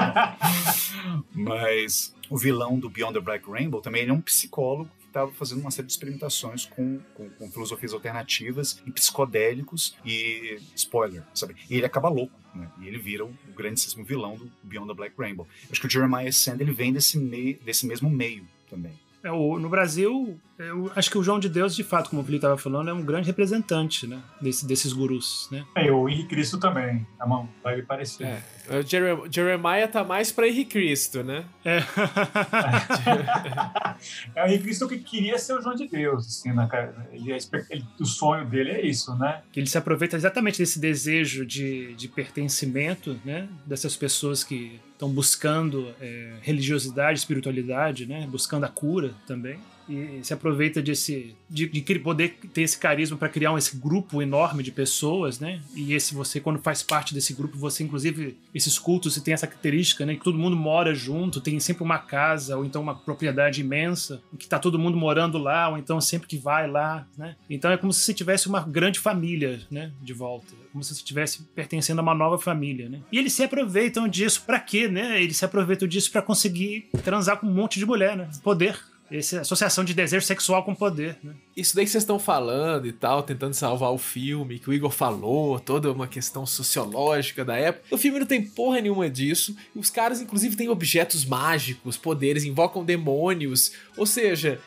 Mas o vilão do Beyond the Black Rainbow também ele é um psicólogo estava fazendo uma série de experimentações com, com, com, filosofias alternativas e psicodélicos e spoiler, sabe? E ele acaba louco, né? E ele vira o, grandíssimo vilão do Beyond the Black Rainbow. acho que o Jeremiah Sand ele vem desse, meio, desse mesmo meio também. É, o, no Brasil, eu acho que o João de Deus, de fato, como o Felipe estava falando, é um grande representante, né? Desse, desses gurus, né? É, o Henrique Cristo também, a mão, vai lhe parecer. É. O Jeremiah, Jeremiah tá mais pra Henrique Cristo, né? É. é o Henrique Cristo que queria ser o João de Deus, assim, né, ele, ele, o sonho dele é isso, né? Que ele se aproveita exatamente desse desejo de, de pertencimento, né? Dessas pessoas que estão buscando é, religiosidade, espiritualidade, né? Buscando a cura também e se aproveita desse de, de poder ter esse carisma para criar esse grupo enorme de pessoas, né? E esse você quando faz parte desse grupo, você inclusive esses cultos tem essa característica, né? Que todo mundo mora junto, tem sempre uma casa ou então uma propriedade imensa, que tá todo mundo morando lá, ou então sempre que vai lá, né? Então é como se você tivesse uma grande família, né? De volta como se você estivesse pertencendo a uma nova família, né? E eles se aproveitam disso para quê, né? Eles se aproveitam disso para conseguir transar com um monte de mulher, né? Poder. Essa associação de desejo sexual com poder, né? Isso daí que vocês estão falando e tal, tentando salvar o filme, que o Igor falou, toda uma questão sociológica da época. O filme não tem porra nenhuma disso. Os caras, inclusive, têm objetos mágicos, poderes, invocam demônios. Ou seja,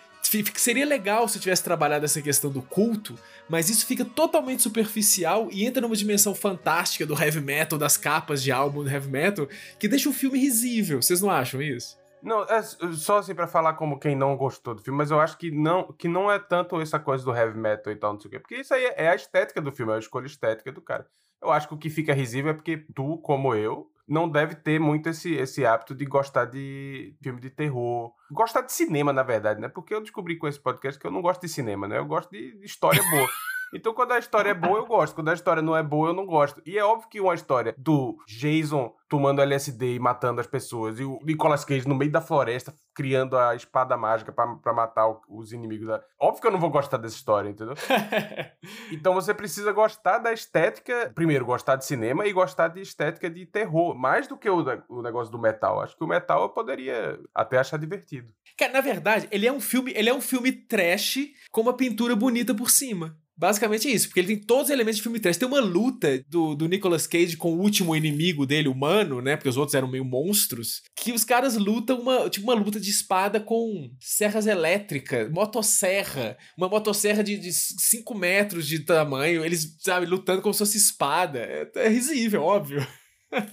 seria legal se tivesse trabalhado essa questão do culto, mas isso fica totalmente superficial e entra numa dimensão fantástica do heavy metal, das capas de álbum do heavy metal, que deixa o filme risível. Vocês não acham isso? Não, é só assim pra falar como quem não gostou do filme, mas eu acho que não, que não é tanto essa coisa do heavy metal e tal, não sei o quê. Porque isso aí é a estética do filme, é a escolha estética do cara. Eu acho que o que fica risível é porque tu, como eu, não deve ter muito esse, esse hábito de gostar de filme de terror. Gostar de cinema, na verdade, né? Porque eu descobri com esse podcast que eu não gosto de cinema, né? Eu gosto de história boa. Então, quando a história é boa, eu gosto. Quando a história não é boa, eu não gosto. E é óbvio que uma história do Jason tomando LSD e matando as pessoas, e o Nicolas Cage no meio da floresta criando a espada mágica para matar os inimigos. Da... Óbvio que eu não vou gostar dessa história, entendeu? então você precisa gostar da estética, primeiro, gostar de cinema e gostar de estética de terror, mais do que o, o negócio do metal. Acho que o metal eu poderia até achar divertido. Cara, na verdade, ele é um filme, ele é um filme trash com uma pintura bonita por cima. Basicamente é isso, porque ele tem todos os elementos de filme trash. Tem uma luta do, do Nicolas Cage com o último inimigo dele, humano, né? Porque os outros eram meio monstros. Que os caras lutam uma, tipo, uma luta de espada com serras elétricas, motosserra. Uma motosserra de 5 metros de tamanho. Eles, sabe, lutando como se fosse espada. É, é risível, óbvio.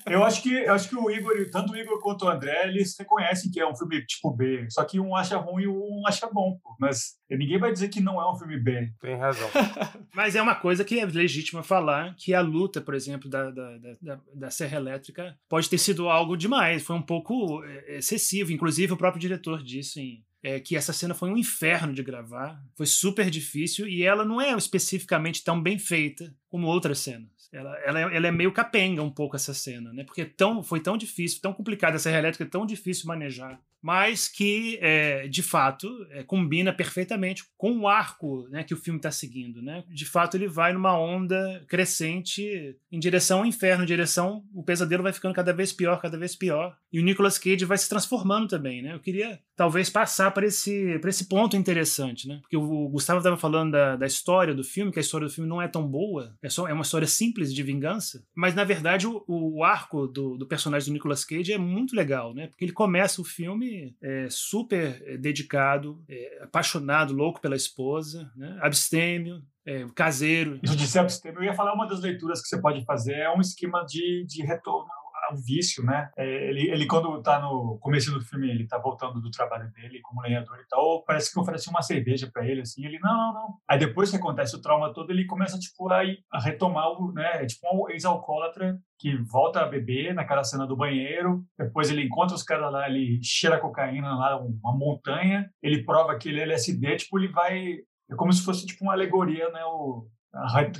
Eu acho que eu acho que o Igor, tanto o Igor quanto o André, eles reconhecem que é um filme tipo B. Só que um acha ruim e um acha bom. Pô. Mas ninguém vai dizer que não é um filme B. Tem razão. Mas é uma coisa que é legítima falar que a luta, por exemplo, da, da, da, da Serra Elétrica pode ter sido algo demais. Foi um pouco é, excessivo. Inclusive, o próprio diretor disse em, é, que essa cena foi um inferno de gravar, foi super difícil e ela não é especificamente tão bem feita como outras cenas. Ela, ela, é, ela é meio capenga um pouco essa cena, né? Porque tão, foi tão difícil, tão complicada essa elétrica, tão difícil manejar mas que, é, de fato, é, combina perfeitamente com o arco né, que o filme está seguindo. Né? De fato, ele vai numa onda crescente em direção ao inferno, em direção. O pesadelo vai ficando cada vez pior, cada vez pior. E o Nicolas Cage vai se transformando também. Né? Eu queria, talvez, passar para esse, esse ponto interessante. Né? Porque o Gustavo estava falando da, da história do filme, que a história do filme não é tão boa, é, só, é uma história simples de vingança, mas, na verdade, o, o arco do, do personagem do Nicolas Cage é muito legal, né? porque ele começa o filme é, super é, dedicado, é, apaixonado, louco pela esposa, né? abstêmio, é, caseiro. Isso de ser abstêmio, eu ia falar uma das leituras que você pode fazer é um esquema de, de retorno vício, né? É, ele, ele quando está no começo do filme, ele está voltando do trabalho dele como lenhador e tal, parece que oferece uma cerveja para ele, assim, ele, não, não, não. Aí depois que acontece o trauma todo, ele começa, tipo, a, a retomar o, né, tipo um ex-alcoólatra que volta a beber naquela cena do banheiro, depois ele encontra os caras lá, ele cheira cocaína lá, uma montanha, ele prova que ele é LSD, tipo, ele vai é como se fosse tipo uma alegoria, né? O,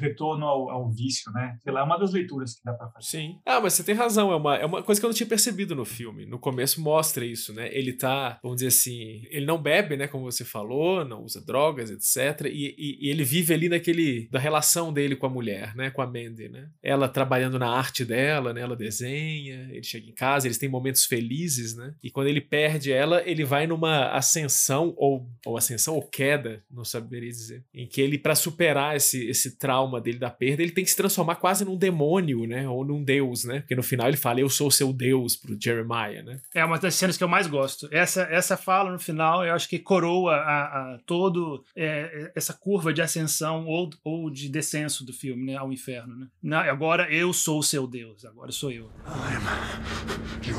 retorno ao, ao, vício, né? Sei lá, é uma das leituras que dá pra fazer. Sim. Ah, mas você tem razão, é uma, é uma coisa que eu não tinha percebido no filme. No começo mostra isso, né? Ele tá, vamos dizer assim, ele não bebe, né? Como você falou, não usa drogas, etc. E, e, e, ele vive ali naquele, da relação dele com a mulher, né? Com a Mandy, né? Ela trabalhando na arte dela, né? Ela desenha, ele chega em casa, eles têm momentos felizes, né? E quando ele perde ela, ele vai numa ascensão, ou, ou ascensão ou queda, não saberia dizer, em que ele, para superar esse, esse esse trauma dele da perda, ele tem que se transformar quase num demônio, né? Ou num deus, né? Porque no final ele fala, eu sou o seu deus pro Jeremiah, né? É uma das cenas que eu mais gosto. Essa, essa fala no final, eu acho que coroa a, a todo é, essa curva de ascensão ou, ou de descenso do filme, né? Ao inferno, né? Na, agora eu sou o seu deus, agora sou eu. I'm your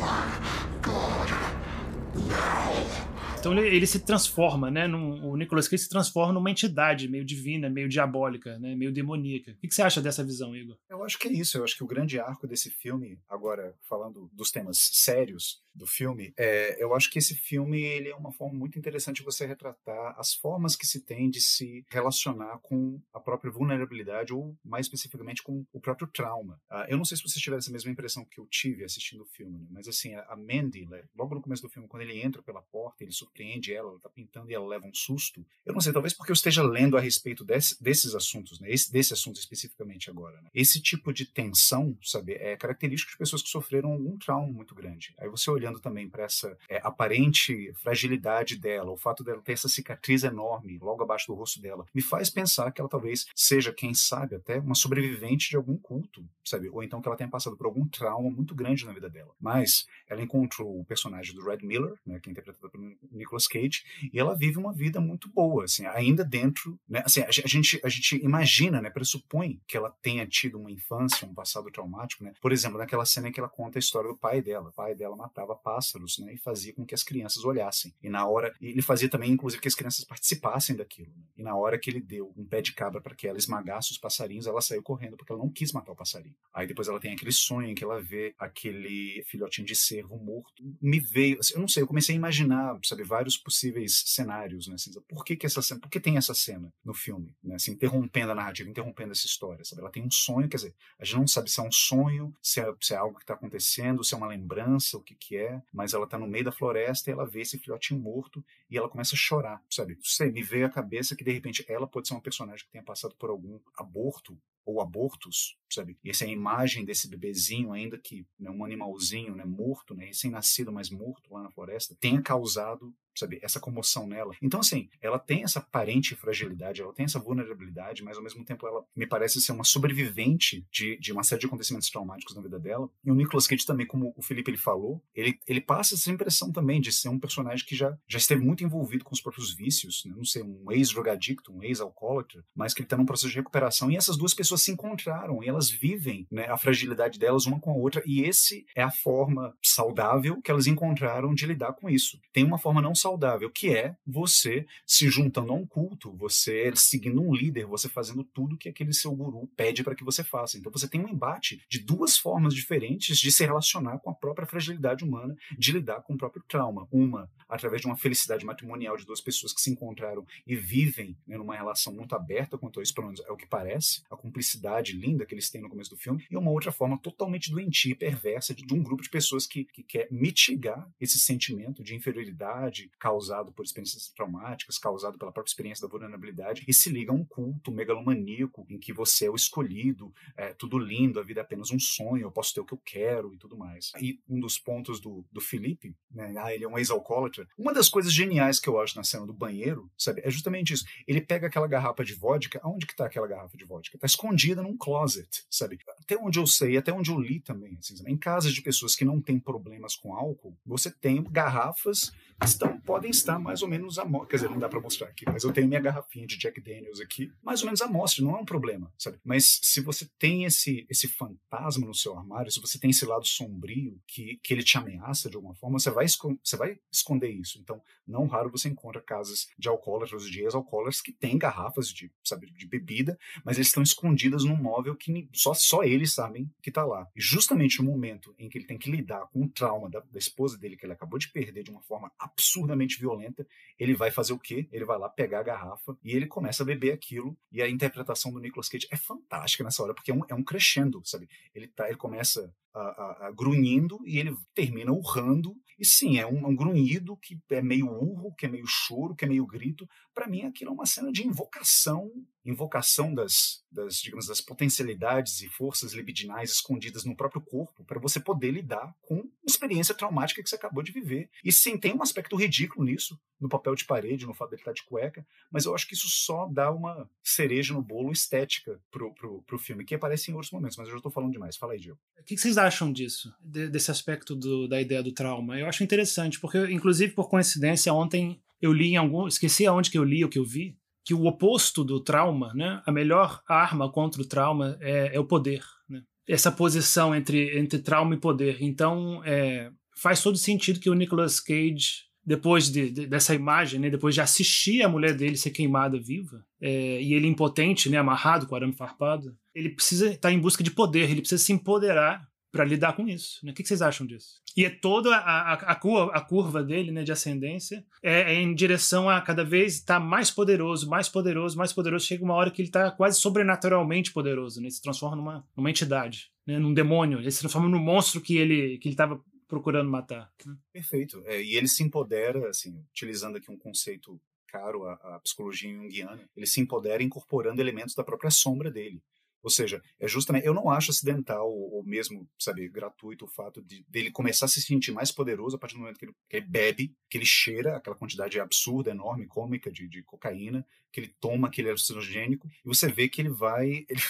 God now. Então ele, ele, se transforma, né? Num, o Nicolas Cage se transforma numa entidade meio divina, meio diabólica, né? Meio demoníaca. O que, que você acha dessa visão, Igor? Eu acho que é isso. Eu acho que o grande arco desse filme, agora falando dos temas sérios do filme, é, eu acho que esse filme ele é uma forma muito interessante de você retratar as formas que se tem de se relacionar com a própria vulnerabilidade ou, mais especificamente, com o próprio trauma. Uh, eu não sei se vocês tiveram essa mesma impressão que eu tive assistindo o filme, né? mas assim, a Mandy, né? logo no começo do filme, quando ele entra pela porta, ele surpreende ela, ela tá pintando e ela leva um susto. Eu não sei, talvez porque eu esteja lendo a respeito desse, desses assuntos, né? Esse, desse assunto especificamente agora. Né? Esse tipo de tensão, sabe, é característico de pessoas que sofreram algum trauma muito grande. Aí você olhando também para essa é, aparente fragilidade dela, o fato dela ter essa cicatriz enorme logo abaixo do rosto dela, me faz pensar que ela talvez seja, quem sabe, até uma sobrevivente de algum culto, sabe? Ou então que ela tenha passado por algum trauma muito grande na vida dela. Mas ela encontrou o personagem do Red Miller, né, que é interpretado pelo Nicolas Cage, e ela vive uma vida muito boa, assim, ainda dentro, né, assim, a, gente, a gente imagina, né, pressupõe que ela tenha tido uma infância, um passado traumático, né, por exemplo, naquela cena em que ela conta a história do pai dela, o pai dela matava pássaros, né, e fazia com que as crianças olhassem, e na hora, ele fazia também, inclusive, que as crianças participassem daquilo, né, e na hora que ele deu um pé de cabra para que ela esmagasse os passarinhos, ela saiu correndo porque ela não quis matar o passarinho. Aí depois ela tem aquele sonho em que ela vê aquele filhotinho de cervo morto, me veio, assim, eu não sei, eu comecei a imaginar, sabe, vários possíveis cenários, né? Assim, por que, que essa cena, por que tem essa cena no filme, né? Assim, interrompendo a narrativa, interrompendo essa história, sabe? Ela tem um sonho, quer dizer, a gente não sabe se é um sonho, se é, se é algo que está acontecendo, se é uma lembrança, o que que é, mas ela está no meio da floresta e ela vê esse filhotinho morto e ela começa a chorar, sabe? Sei, me veio à cabeça que de repente ela pode ser uma personagem que tenha passado por algum aborto ou abortos, sabe? E essa é a imagem desse bebezinho, ainda que né, um animalzinho, né, morto, né, recém-nascido, mas morto lá na floresta, tenha causado sabe, essa comoção nela. Então, assim, ela tem essa aparente fragilidade, ela tem essa vulnerabilidade, mas ao mesmo tempo ela me parece ser uma sobrevivente de, de uma série de acontecimentos traumáticos na vida dela. E o Nicolas Cage também, como o Felipe ele falou, ele, ele passa essa impressão também de ser um personagem que já, já esteve muito envolvido com os próprios vícios, né? não sei, um ex-drogadicto, um ex-alcoólatra, mas que ele está num processo de recuperação e essas duas pessoas se encontraram e elas vivem né, a fragilidade delas uma com a outra e esse é a forma saudável que elas encontraram de lidar com isso. Tem uma forma não saudável, que é você se juntando a um culto, você seguindo um líder, você fazendo tudo que aquele seu guru pede para que você faça. Então você tem um embate de duas formas diferentes de se relacionar com a própria fragilidade humana, de lidar com o próprio trauma. Uma, através de uma felicidade matrimonial de duas pessoas que se encontraram e vivem né, numa relação muito aberta quanto a isso, pelo menos é o que parece, a cumplicidade linda que eles têm no começo do filme, e uma outra forma totalmente doentia e perversa de, de um grupo de pessoas que, que quer mitigar esse sentimento de inferioridade, causado por experiências traumáticas, causado pela própria experiência da vulnerabilidade, e se liga a um culto megalomaníaco em que você é o escolhido, é tudo lindo, a vida é apenas um sonho, eu posso ter o que eu quero e tudo mais. E um dos pontos do, do Felipe, né, ah, ele é um ex-alcoólatra, uma das coisas geniais que eu acho na cena do banheiro, sabe, é justamente isso. Ele pega aquela garrafa de vodka, aonde que tá aquela garrafa de vodka? Tá escondida num closet, sabe? Até onde eu sei, até onde eu li também, assim, em casas de pessoas que não têm problemas com álcool, você tem garrafas estão podem estar mais ou menos a mostra. Quer dizer, não dá para mostrar aqui, mas eu tenho minha garrafinha de Jack Daniels aqui, mais ou menos a mostra, não é um problema, sabe? Mas se você tem esse, esse fantasma no seu armário, se você tem esse lado sombrio que, que ele te ameaça de alguma forma, você vai, você vai esconder isso. Então, não raro você encontra casas de alcoólatras, de ex-alcoólatras que têm garrafas de, sabe, de bebida, mas eles estão escondidas num móvel que só, só eles sabem que está lá. E justamente no momento em que ele tem que lidar com o trauma da, da esposa dele, que ele acabou de perder de uma forma absurdamente violenta, ele vai fazer o quê? Ele vai lá pegar a garrafa e ele começa a beber aquilo. E a interpretação do Nicolas Cage é fantástica nessa hora, porque é um, é um crescendo, sabe? Ele, tá, ele começa a, a, grunhindo e ele termina urrando. E sim, é um, um, grunhido que é meio urro, que é meio choro, que é meio grito. Para mim, aquilo é uma cena de invocação invocação das, das, digamos, das potencialidades e forças libidinais escondidas no próprio corpo para você poder lidar com uma experiência traumática que você acabou de viver. E sim, tem um aspecto ridículo nisso, no papel de parede, no fato dele estar de cueca, mas eu acho que isso só dá uma cereja no bolo estética pro, pro, pro filme, que aparece em outros momentos, mas eu já estou falando demais. Fala aí, Gil. O que vocês acham disso, desse aspecto do, da ideia do trauma? Eu acho interessante, porque, inclusive, por coincidência, ontem eu li em algum. Esqueci aonde que eu li o que eu vi, que o oposto do trauma, né, a melhor arma contra o trauma é, é o poder. Né? Essa posição entre, entre trauma e poder. Então, é, faz todo sentido que o Nicolas Cage, depois de, de, dessa imagem, né, depois de assistir a mulher dele ser queimada viva, é, e ele impotente, né, amarrado com arame farpado, ele precisa estar em busca de poder, ele precisa se empoderar para lidar com isso. Né? O que vocês acham disso? E é toda a, a, a, curva, a curva dele né, de ascendência é, é em direção a cada vez estar tá mais poderoso, mais poderoso, mais poderoso. Chega uma hora que ele está quase sobrenaturalmente poderoso, né? ele se transforma numa, numa entidade, né? num demônio, ele se transforma no monstro que ele que estava procurando matar. Né? Perfeito. É, e ele se empodera, assim, utilizando aqui um conceito caro à, à psicologia junguiana, ele se empodera incorporando elementos da própria sombra dele. Ou seja, é justamente. Eu não acho acidental ou mesmo, sabe, gratuito o fato de dele começar a se sentir mais poderoso a partir do momento que ele, que ele bebe, que ele cheira aquela quantidade absurda, enorme, cômica de, de cocaína, que ele toma aquele alucinogênico, e você vê que ele vai, ele,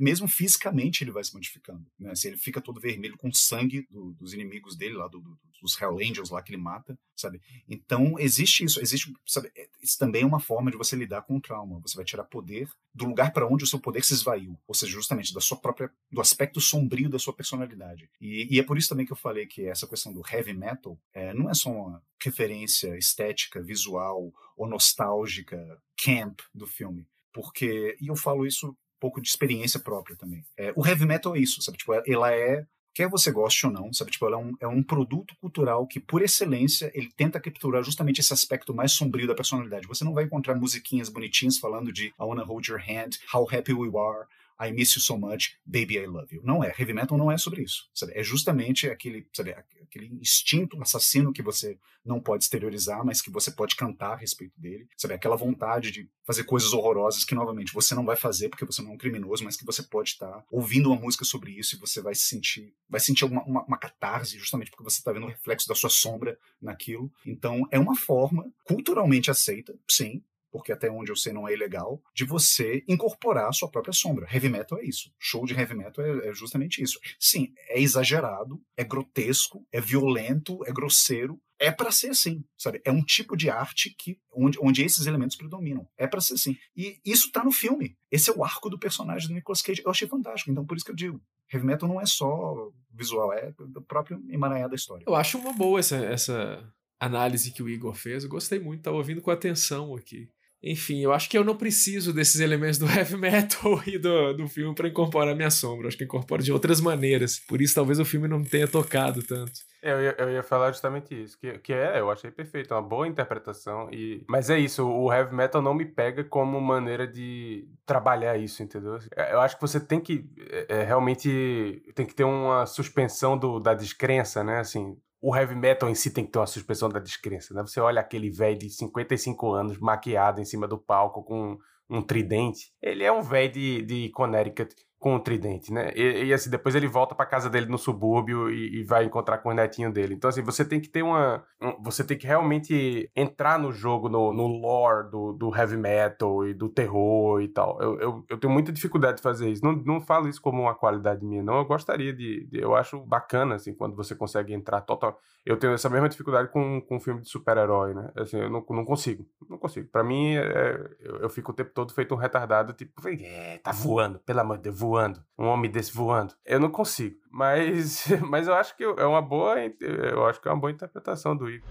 mesmo fisicamente, ele vai se modificando. Né? Assim, ele fica todo vermelho com sangue do, dos inimigos dele, lá do, do, dos Hell Angels lá que ele mata, sabe? Então, existe isso, existe, sabe? É, isso também é uma forma de você lidar com o trauma. Você vai tirar poder do lugar para onde o seu poder se esvaiu, ou seja, justamente da sua própria, do aspecto sombrio da sua personalidade. E, e é por isso também que eu falei que essa questão do heavy metal é, não é só uma referência estética, visual ou nostálgica, camp do filme. Porque, e eu falo isso um pouco de experiência própria também. É, o heavy metal é isso, sabe? Tipo, ela é quer você goste ou não, sabe? Tipo, ela é um, é um produto cultural que, por excelência, ele tenta capturar justamente esse aspecto mais sombrio da personalidade. Você não vai encontrar musiquinhas bonitinhas falando de I wanna hold your hand, how happy we are, I miss you so much, baby I love you. Não é. Heavy metal não é sobre isso. Sabe? É justamente aquele, sabe, aquele instinto assassino que você não pode exteriorizar, mas que você pode cantar a respeito dele. Sabe? Aquela vontade de fazer coisas horrorosas que, novamente, você não vai fazer porque você não é um criminoso, mas que você pode estar ouvindo uma música sobre isso e você vai se sentir, vai sentir uma, uma, uma catarse justamente porque você está vendo o reflexo da sua sombra naquilo. Então, é uma forma culturalmente aceita, sim, porque até onde eu sei não é ilegal, de você incorporar a sua própria sombra. Heavy metal é isso. Show de heavy metal é, é justamente isso. Sim, é exagerado, é grotesco, é violento, é grosseiro, é para ser assim, sabe? É um tipo de arte que onde, onde esses elementos predominam. É para ser assim. E isso tá no filme. Esse é o arco do personagem do Nicolas Cage. Eu achei fantástico. Então por isso que eu digo, heavy metal não é só visual, é o próprio emaranhado da história. Eu acho uma boa essa, essa análise que o Igor fez. Eu gostei muito, tá ouvindo com atenção aqui. Enfim, eu acho que eu não preciso desses elementos do heavy metal e do, do filme para incorporar minha sombra. Eu acho que incorpora de outras maneiras. Por isso, talvez o filme não tenha tocado tanto. Eu ia, eu ia falar justamente isso. Que, que é, eu achei perfeito, é uma boa interpretação. E... Mas é isso, o heavy metal não me pega como maneira de trabalhar isso, entendeu? Eu acho que você tem que é, é realmente tem que ter uma suspensão do, da descrença, né? Assim, o heavy metal em si tem que ter uma suspensão da descrença, né? Você olha aquele velho de 55 anos maquiado em cima do palco com um tridente. Ele é um velho de, de Connecticut com o tridente, né? E, e assim, depois ele volta para casa dele no subúrbio e, e, vai encontrar com o netinho dele. Então, assim, você tem que ter uma. Um, você tem que realmente entrar no jogo, no, no lore do, do heavy metal e do terror e tal. Eu, eu, eu, tenho muita dificuldade de fazer isso. Não, não falo isso como uma qualidade minha, não. Eu gostaria de, de. eu acho bacana, assim, quando você consegue entrar total. Eu tenho essa mesma dificuldade com, com um filme de super-herói, né? Assim, eu não, não consigo. Não consigo. Para mim, é, eu, eu, fico o tempo todo feito um retardado, tipo, é, tá voando, pelo amor de Deus, voando. Um homem desse voando. Eu não consigo. Mas, mas eu acho que é uma boa. Eu acho que é uma boa interpretação do Igor.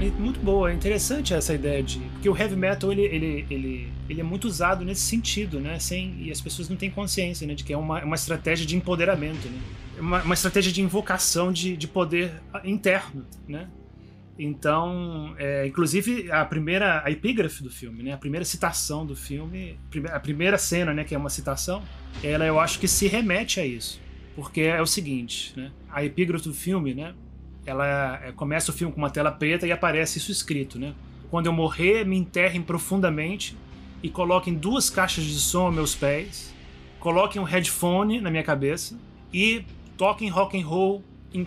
É muito boa, é interessante essa ideia de. Porque o heavy metal ele, ele, ele, ele é muito usado nesse sentido, né? Sem, e as pessoas não têm consciência né? de que é uma, uma estratégia de empoderamento, né? uma, uma estratégia de invocação de, de poder interno, né? Então, é, inclusive a primeira, a epígrafe do filme, né, a primeira citação do filme, a primeira cena, né, que é uma citação, ela eu acho que se remete a isso, porque é o seguinte, né, a epígrafe do filme, né, ela é, começa o filme com uma tela preta e aparece isso escrito, né, quando eu morrer, me enterrem profundamente e coloquem duas caixas de som aos meus pés, coloquem um headphone na minha cabeça e toquem rock and roll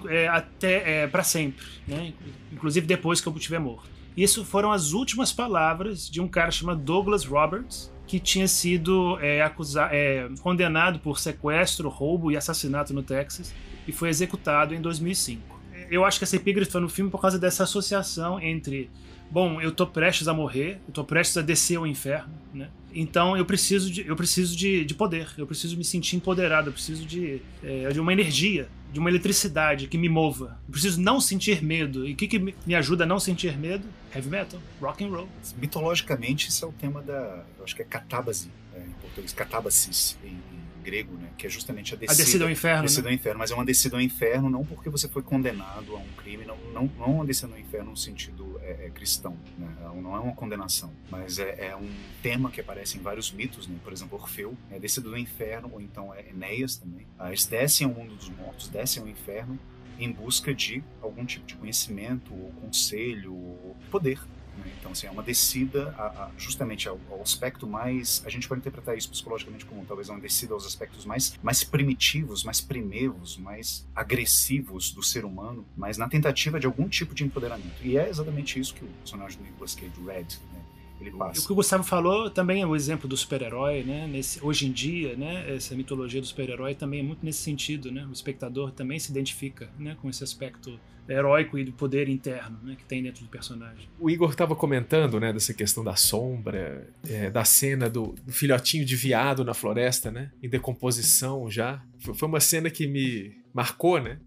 é, até é, para sempre, né? inclusive depois que eu estiver morto. Isso foram as últimas palavras de um cara chamado Douglas Roberts, que tinha sido é, acusado, é, condenado por sequestro, roubo e assassinato no Texas e foi executado em 2005. Eu acho que essa epígrafe foi no filme por causa dessa associação entre, bom, eu tô prestes a morrer, eu tô prestes a descer ao inferno, né? Então eu preciso de, eu preciso de, de poder, eu preciso me sentir empoderado, eu preciso de, é, de uma energia de uma eletricidade que me mova. Eu preciso não sentir medo. E o que, que me ajuda a não sentir medo? Heavy metal, rock and roll. Mitologicamente, isso é o tema da. Eu acho que é catábase, é, em português, catábasis em, grego, né? Que é justamente a descida. A descida ao inferno. Descida né? ao inferno, mas é uma descida ao inferno não porque você foi condenado a um crime, não, não, não uma descida ao inferno no sentido é, é cristão, né? Não é uma condenação, mas é, é, um tema que aparece em vários mitos, né? Por exemplo, Orfeu é descido do inferno, ou então é Enéas também. Ah, eles descem ao mundo dos mortos, descem ao inferno em busca de algum tipo de conhecimento, ou conselho, ou poder. Né? Então, assim, é uma descida a, a, justamente ao, ao, aspecto mais. A gente pode interpretar isso psicologicamente como talvez uma descida aos aspectos mais, mais primitivos, mais primevos, mais agressivos do ser humano, mas na tentativa de algum tipo de empoderamento. E é exatamente isso que o personagem do Nicolas Cage, Red? Ele passa. O que o Gustavo falou também é o exemplo do super-herói, né? Nesse, hoje em dia, né? Essa mitologia do super-herói também é muito nesse sentido, né? O espectador também se identifica, né? Com esse aspecto heróico e do poder interno né, que tem dentro do personagem. O Igor estava comentando né, dessa questão da sombra, é, da cena do, do, filhotinho de viado na floresta, né, em decomposição já. Foi uma cena que me marcou, né?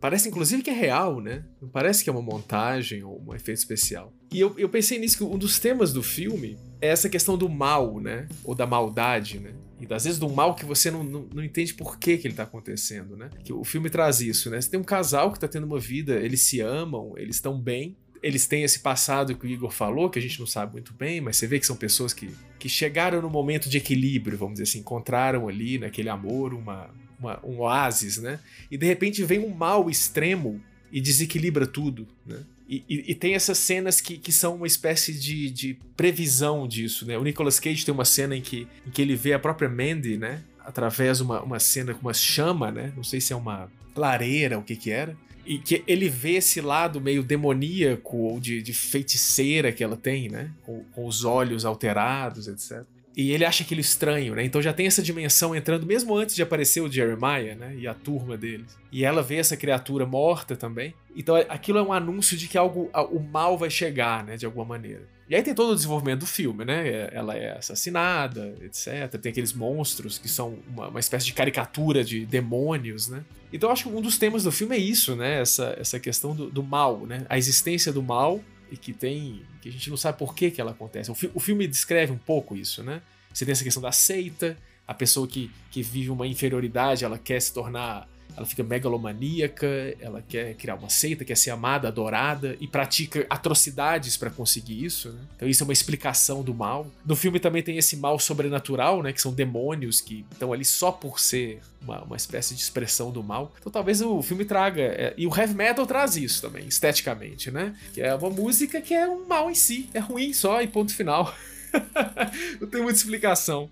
Parece inclusive que é real, né? Não parece que é uma montagem ou um efeito especial. E eu, eu pensei nisso que um dos temas do filme é essa questão do mal, né? Ou da maldade, né? E às vezes do mal que você não, não, não entende por que, que ele tá acontecendo, né? Que o filme traz isso, né? Você tem um casal que tá tendo uma vida, eles se amam, eles estão bem, eles têm esse passado que o Igor falou, que a gente não sabe muito bem, mas você vê que são pessoas que, que chegaram no momento de equilíbrio, vamos dizer assim, encontraram ali naquele amor uma, uma, um oásis, né? E de repente vem um mal extremo e desequilibra tudo, né? E, e, e, tem essas cenas que, que são uma espécie de, de previsão disso, né? O Nicolas Cage tem uma cena em que, em que ele vê a própria Mandy, né? Através uma, uma cena com uma chama, né? Não sei se é uma lareira, o que que era. E que ele vê esse lado meio demoníaco ou de, de feiticeira que ela tem, né? Com, com os olhos alterados, etc. E ele acha aquilo estranho, né? Então já tem essa dimensão entrando mesmo antes de aparecer o Jeremiah, né? E a turma deles. E ela vê essa criatura morta também. Então aquilo é um anúncio de que algo, o mal vai chegar, né? De alguma maneira. E aí tem todo o desenvolvimento do filme, né? É, ela é assassinada, etc. Tem aqueles monstros que são uma, uma espécie de caricatura de demônios, né? Então eu acho que um dos temas do filme é isso, né? Essa, essa questão do, do mal, né? A existência do mal e que tem. que a gente não sabe por que, que ela acontece. O, fi, o filme descreve um pouco isso, né? Você tem essa questão da seita, a pessoa que, que vive uma inferioridade, ela quer se tornar. Ela fica megalomaníaca, ela quer criar uma seita, quer ser amada, adorada e pratica atrocidades para conseguir isso. Né? Então, isso é uma explicação do mal. No filme também tem esse mal sobrenatural, né? Que são demônios que estão ali só por ser uma, uma espécie de expressão do mal. Então talvez o filme traga. É, e o heavy metal traz isso também, esteticamente, né? Que é uma música que é um mal em si. É ruim só e ponto final. Não tem muita explicação.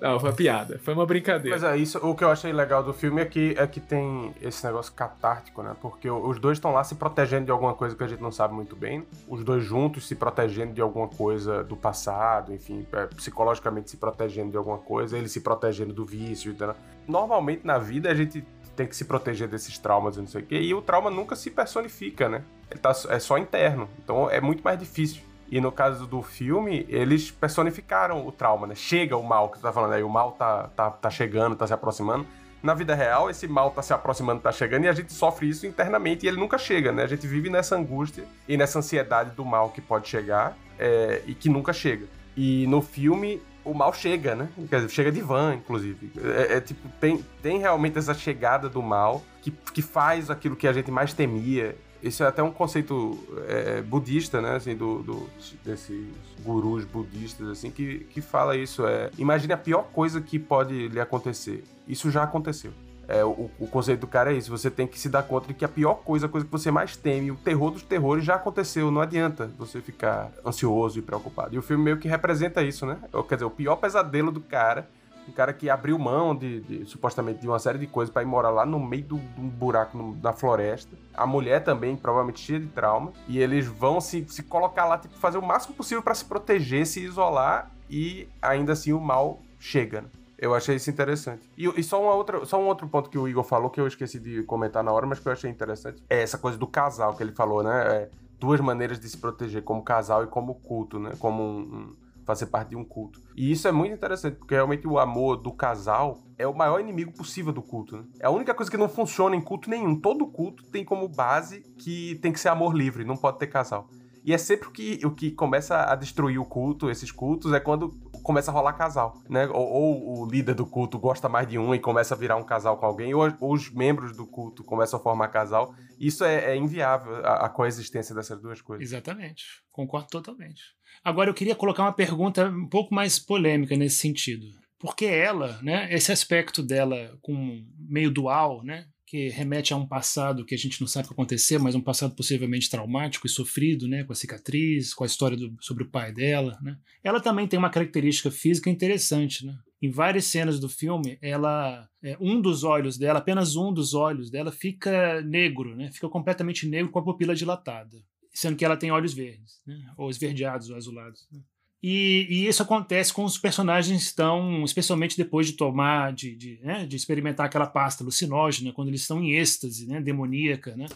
Não, foi uma piada, foi uma brincadeira. Mas é isso, o que eu achei legal do filme é que, é que tem esse negócio catártico, né? Porque os dois estão lá se protegendo de alguma coisa que a gente não sabe muito bem. Os dois juntos se protegendo de alguma coisa do passado, enfim, é, psicologicamente se protegendo de alguma coisa, ele se protegendo do vício. Então, normalmente na vida a gente tem que se proteger desses traumas e não sei o quê, e o trauma nunca se personifica, né? Ele tá, é só interno. Então é muito mais difícil. E no caso do filme, eles personificaram o trauma, né? Chega o mal, que você tá falando aí, o mal tá, tá, tá chegando, tá se aproximando. Na vida real, esse mal tá se aproximando, tá chegando, e a gente sofre isso internamente e ele nunca chega, né? A gente vive nessa angústia e nessa ansiedade do mal que pode chegar é, e que nunca chega. E no filme, o mal chega, né? Quer dizer, chega de van, inclusive. É, é, tipo, tem, tem realmente essa chegada do mal que, que faz aquilo que a gente mais temia Isso é até um conceito é, budista, né? Assim, do, do, desses gurus budistas, assim, que, que fala isso. É, imagine a pior coisa que pode lhe acontecer. Isso já aconteceu. É, o, o, conceito do cara é isso. Você tem que se dar conta de que a pior coisa, a coisa que você mais teme, o terror dos terrores já aconteceu. Não adianta você ficar ansioso e preocupado. E o filme meio que representa isso, né? Quer dizer, o pior pesadelo do cara. Um cara que abriu mão de, de supostamente de uma série de coisas para ir morar lá no meio de um buraco no, na floresta. A mulher também, provavelmente cheia de trauma. E eles vão se, se colocar lá, tipo, fazer o máximo possível para se proteger, se isolar. E ainda assim o mal chega. Né? Eu achei isso interessante. E, e, só, uma outra, só um outro ponto que o Igor falou, que eu esqueci de comentar na hora, mas que eu achei interessante, é essa coisa do casal que ele falou, né? É, duas maneiras de se proteger, como casal e como culto, né? Como um, um, fazer parte de um culto. E isso é muito interessante, porque realmente o amor do casal é o maior inimigo possível do culto. Né? É a única coisa que não funciona em culto nenhum. Todo culto tem como base que tem que ser amor livre, não pode ter casal. E é sempre o que, o que começa a destruir o culto, esses cultos, é quando começa a rolar casal, né? Ou, ou, o líder do culto gosta mais de um e começa a virar um casal com alguém, ou, ou os membros do culto começam a formar casal. Isso é, é inviável, a, a, coexistência dessas duas coisas. Exatamente. Concordo totalmente. Agora, eu queria colocar uma pergunta um pouco mais polêmica nesse sentido. Porque ela, né, esse aspecto dela com meio dual, né, que remete a um passado que a gente não sabe o que aconteceu, mas um passado possivelmente traumático e sofrido, né, com a cicatriz, com a história do, sobre o pai dela, né. Ela também tem uma característica física interessante, né. Em várias cenas do filme, ela, é, um dos olhos dela, apenas um dos olhos dela fica negro, né, fica completamente negro com a pupila dilatada, sendo que ela tem olhos verdes, né, ou esverdeados ou azulados. Né. E, e, isso acontece com os personagens estão, especialmente depois de tomar, de, de, né, de, experimentar aquela pasta alucinógena, quando eles estão em êxtase, né, demoníaca, né,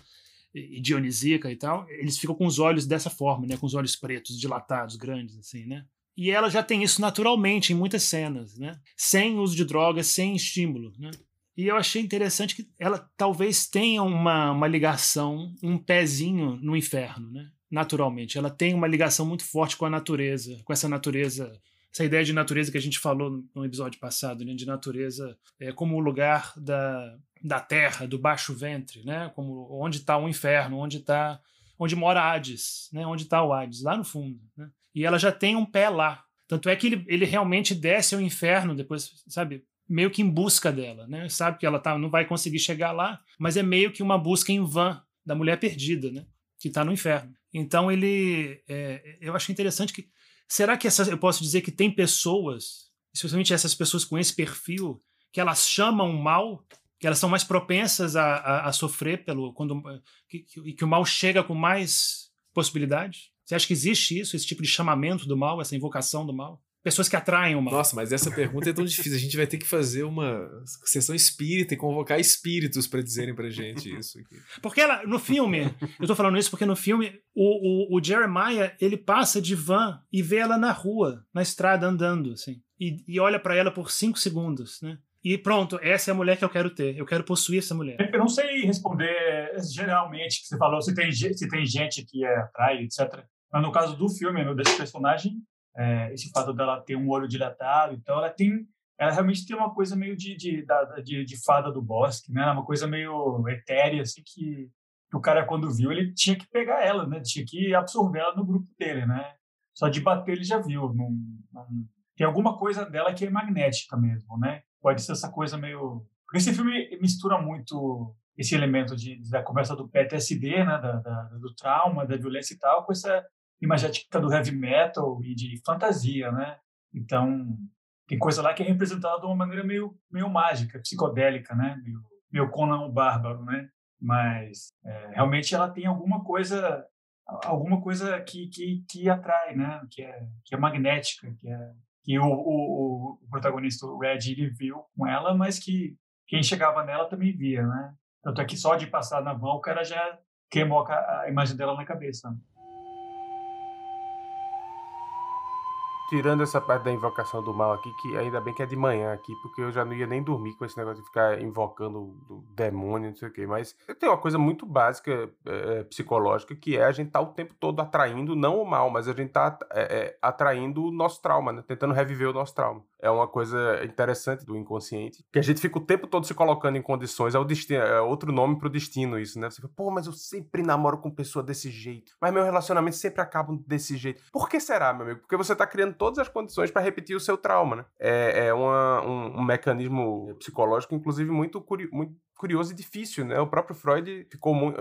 e dionisíaca e tal, eles ficam com os olhos dessa forma, né, com os olhos pretos, dilatados, grandes, assim, né. E ela já tem isso naturalmente em muitas cenas, né, sem uso de drogas, sem estímulo, né. E eu achei interessante que ela talvez tenha uma, uma ligação, um pezinho no inferno, né? naturalmente. Ela tem uma ligação muito forte com a natureza, com essa natureza, essa ideia de natureza que a gente falou no episódio passado, né? de natureza é, como o lugar da, da terra, do baixo ventre, né? como onde está o inferno, onde está onde mora Hades, né? onde está o Hades, lá no fundo. Né? E ela já tem um pé lá. Tanto é que ele, ele realmente desce ao inferno depois, sabe? Meio que em busca dela, né? Sabe que ela tá, não vai conseguir chegar lá, mas é meio que uma busca em vão da mulher perdida, né? Que está no inferno. Então ele, é, eu achei interessante que será que essa, eu posso dizer que tem pessoas, especialmente essas pessoas com esse perfil, que elas chamam o mal, que elas são mais propensas a, a, a sofrer pelo quando que, que, que o mal chega com mais possibilidade? Você acha que existe isso, esse tipo de chamamento do mal, essa invocação do mal? Pessoas que atraem o mal. Nossa, mas essa pergunta é tão difícil. A gente vai ter que fazer uma sessão espírita e convocar espíritos para dizerem pra gente isso. Aqui. Porque ela, no filme, eu tô falando isso porque no filme o, o, o Jeremiah ele passa de van e vê ela na rua, na estrada andando, assim, e, e olha para ela por cinco segundos, né? E pronto, essa é a mulher que eu quero ter. Eu quero possuir essa mulher. Eu não sei responder geralmente que você falou se tem, se tem gente que é atrai, etc. Mas no caso do filme, desse personagem, é, esse fato dela ter um olho dilatado, então ela tem, ela realmente tem uma coisa meio de de, de, de fada do bosque, né? Uma coisa meio etérea, assim, que, que, o cara quando viu ele tinha que pegar ela, né? Tinha que absorver ela no grupo dele, né? Só de bater ele já viu. Não, não... Tem alguma coisa dela que é magnética mesmo, né? Pode ser essa coisa meio... Porque esse filme mistura muito esse elemento de, da conversa do PTSD, né? Da, da, do trauma, da violência e tal, com essa imagética do heavy metal e de fantasia, né? Então, tem coisa lá que é representada de uma maneira meio, meio mágica, psicodélica, né? Meio, meio Conan o Bárbaro, né? Mas é, realmente ela tem alguma coisa alguma coisa que, que, que atrai, né? Que é, que é magnética, que é que o, o, o protagonista, o Red, ele viu com ela, mas que quem chegava nela também via, né? Tanto é que só de passar na mão o cara já queimou a, a imagem dela na cabeça. Tirando essa parte da invocação do mal aqui, que ainda bem que é de manhã aqui, porque eu já não ia nem dormir com esse negócio de ficar invocando o demônio, não sei o quê. Mas tem uma coisa muito básica é, psicológica que é a gente tá o tempo todo atraindo, não o mal, mas a gente tá é, é, atraindo o nosso trauma, né? Tentando reviver o nosso trauma. É uma coisa interessante do inconsciente, que a gente fica o tempo todo se colocando em condições, é destino, é outro nome pro destino isso, né? Você fala, pô, mas eu sempre namoro com pessoa desse jeito, mas meu relacionamento sempre acaba desse jeito. Por que será, meu amigo? Porque você tá criando todas as condições para repetir o seu trauma, né? É, é uma, um, um mecanismo psicológico, inclusive, muito, muito curioso e difícil, né? O próprio Freud ficou muito,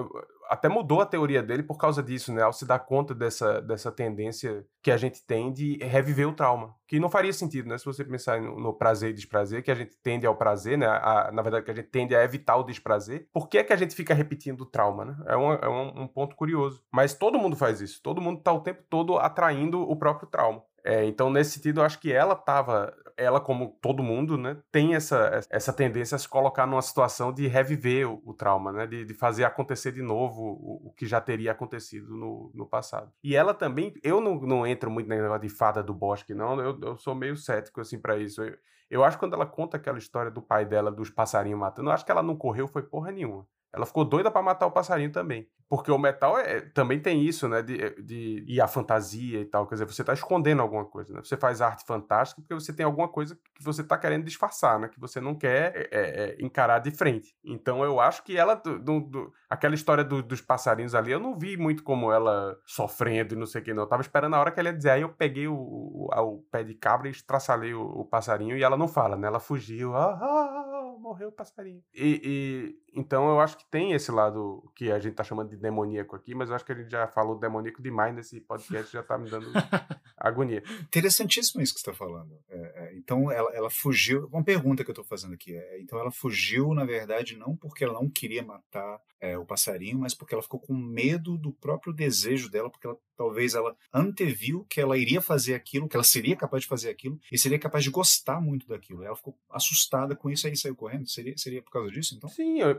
até mudou a teoria dele por causa disso, né? Ao se dar conta dessa, dessa tendência que a gente tem de reviver o trauma, que não faria sentido, né? Se você pensar no, no prazer e desprazer, que a gente tende ao prazer, né? A, na verdade, que a gente tende a evitar o desprazer. Por que é que a gente fica repetindo o trauma, né? É, um, é um, um ponto curioso. Mas todo mundo faz isso. Todo mundo está o tempo todo atraindo o próprio trauma. É, então, nesse sentido, eu acho que ela estava ela, como todo mundo, né, tem essa, essa tendência a se colocar numa situação de reviver o, o trauma, né, de, de, fazer acontecer de novo o, o, que já teria acontecido no, no passado. E ela também, eu não, não entro muito na negócio de fada do bosque, não, eu, eu sou meio cético, assim, para isso. Eu, eu acho que quando ela conta aquela história do pai dela, dos passarinhos matando, eu acho que ela não correu, foi porra nenhuma. Ela ficou doida para matar o passarinho também. Porque o metal é, também tem isso, né? De, de, e a fantasia e tal. Quer dizer, você está escondendo alguma coisa, né? Você faz arte fantástica porque você tem alguma coisa que você está querendo disfarçar, né? Que você não quer é, é, é, encarar de frente. Então eu acho que ela. Do, do, aquela história do, dos passarinhos ali, eu não vi muito como ela sofrendo e não sei o que, não. Eu tava esperando a hora que ela ia dizer. Aí eu peguei o, o, o pé de cabra e estraçalei o, o, passarinho e ela não fala, né? Ela fugiu. Ah, ah, ah, morreu o passarinho. E, e, então eu acho que tem esse lado que a gente tá chamando de demoníaco aqui, mas eu acho que a gente já falou demoníaco demais nesse podcast, já tá me dando agonia. Interessantíssimo isso que você está falando. É, é, então ela, ela fugiu. Uma pergunta que eu estou fazendo aqui é: então ela fugiu, na verdade, não porque ela não queria matar é, o passarinho, mas porque ela ficou com medo do próprio desejo dela, porque ela, talvez ela anteviu que ela iria fazer aquilo, que ela seria capaz de fazer aquilo e seria capaz de gostar muito daquilo. Ela ficou assustada com isso aí saiu correndo. Seria, seria por causa disso, então? Sim, eu,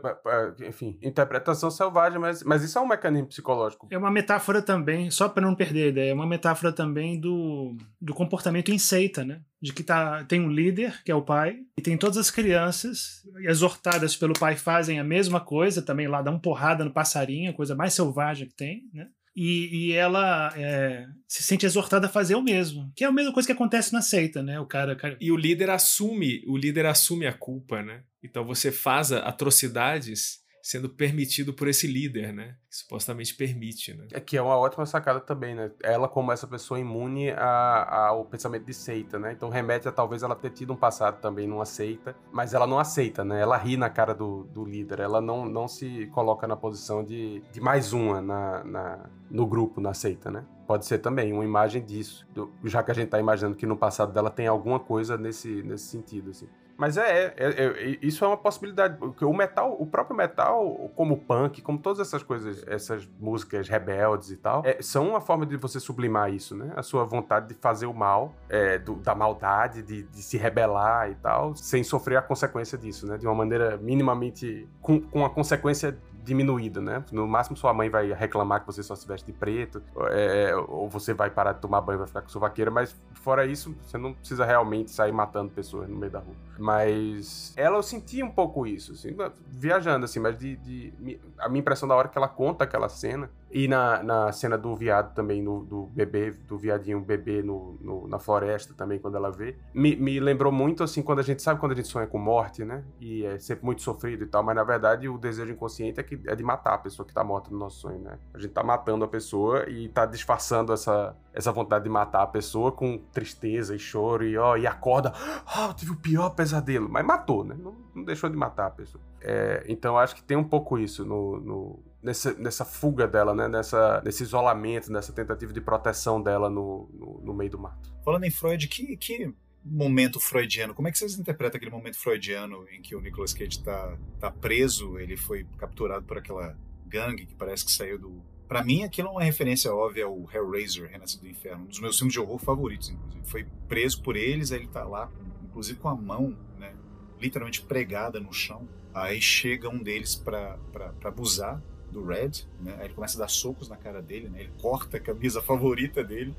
enfim, interpretação selvagem, mas, mas isso é um mecanismo psicológico. É uma metáfora também, só para não perder a ideia, é uma metáfora também do, do comportamento em seita, né? De que tá, tem um líder, que é o pai, e tem todas as crianças, exortadas pelo pai, fazem a mesma coisa, também lá dão porrada no passarinho, a coisa mais selvagem que tem, né? E, e, ela é, se sente exortada a fazer o mesmo, que é a mesma coisa que acontece na seita, né? O cara, cara, E o líder assume, o líder assume a culpa, né? Então você faz atrocidades sendo permitido por esse líder, né? Que supostamente permite, né? É que é uma ótima sacada também, né? Ela como essa pessoa imune a, ao pensamento de seita, né? Então remete a talvez ela ter tido um passado também numa seita, mas ela não aceita, né? Ela ri na cara do, do líder, ela não, não se coloca na posição de, de mais uma na, na, no grupo, na seita, né? Pode ser também uma imagem disso, do, já que a gente tá imaginando que no passado dela tem alguma coisa nesse, nesse sentido, assim. Mas é, é, é, isso é uma possibilidade. O metal, o próprio metal, como punk, como todas essas coisas, essas músicas rebeldes e tal, é, são uma forma de você sublimar isso, né? A sua vontade de fazer o mal, é, do, da maldade, de, de, se rebelar e tal, sem sofrer a consequência disso, né? De uma maneira minimamente. com, com a consequência diminuída, né? No máximo sua mãe vai reclamar que você só se veste de preto, é, ou você vai parar de tomar banho e vai ficar com suvaqueira, mas fora isso, você não precisa realmente sair matando pessoas no meio da rua. Mas ela eu senti um pouco isso, assim, viajando assim, mas de, de, a minha impressão da hora que ela conta aquela cena e na, na cena do viado também, no, do bebê, do viadinho bebê no, no, na floresta também, quando ela vê, me, me lembrou muito assim, quando a gente sabe quando a gente sonha com morte, né? E é sempre muito sofrido e tal, mas na verdade o desejo inconsciente é, que, é de matar a pessoa que tá morta no nosso sonho, né? A gente tá matando a pessoa e tá disfarçando essa, essa vontade de matar a pessoa com tristeza e choro e ó, e acorda, oh, tive o pior pesadelo, mas matou, né? Não, não deixou de matar a pessoa. É, então acho que tem um pouco isso no, no nessa, nessa fuga dela, né? Nessa, nesse isolamento, nessa tentativa de proteção dela no, no, no meio do mato. Falando em Freud, que, que momento freudiano, como é que vocês interpretam aquele momento freudiano em que o Nicolas Cage está tá preso, ele foi capturado por aquela gangue que parece que saiu do... Para mim, aquilo é uma referência óbvia ao Hellraiser, Renascido do Inferno, um dos meus filmes de horror favoritos, inclusive. Foi preso por eles, aí ele tá lá, inclusive com a mão, né, literalmente pregada no chão. Aí chega um deles para abusar do Red, né? Aí ele começa a dar socos na cara dele, né? Ele corta a camisa favorita dele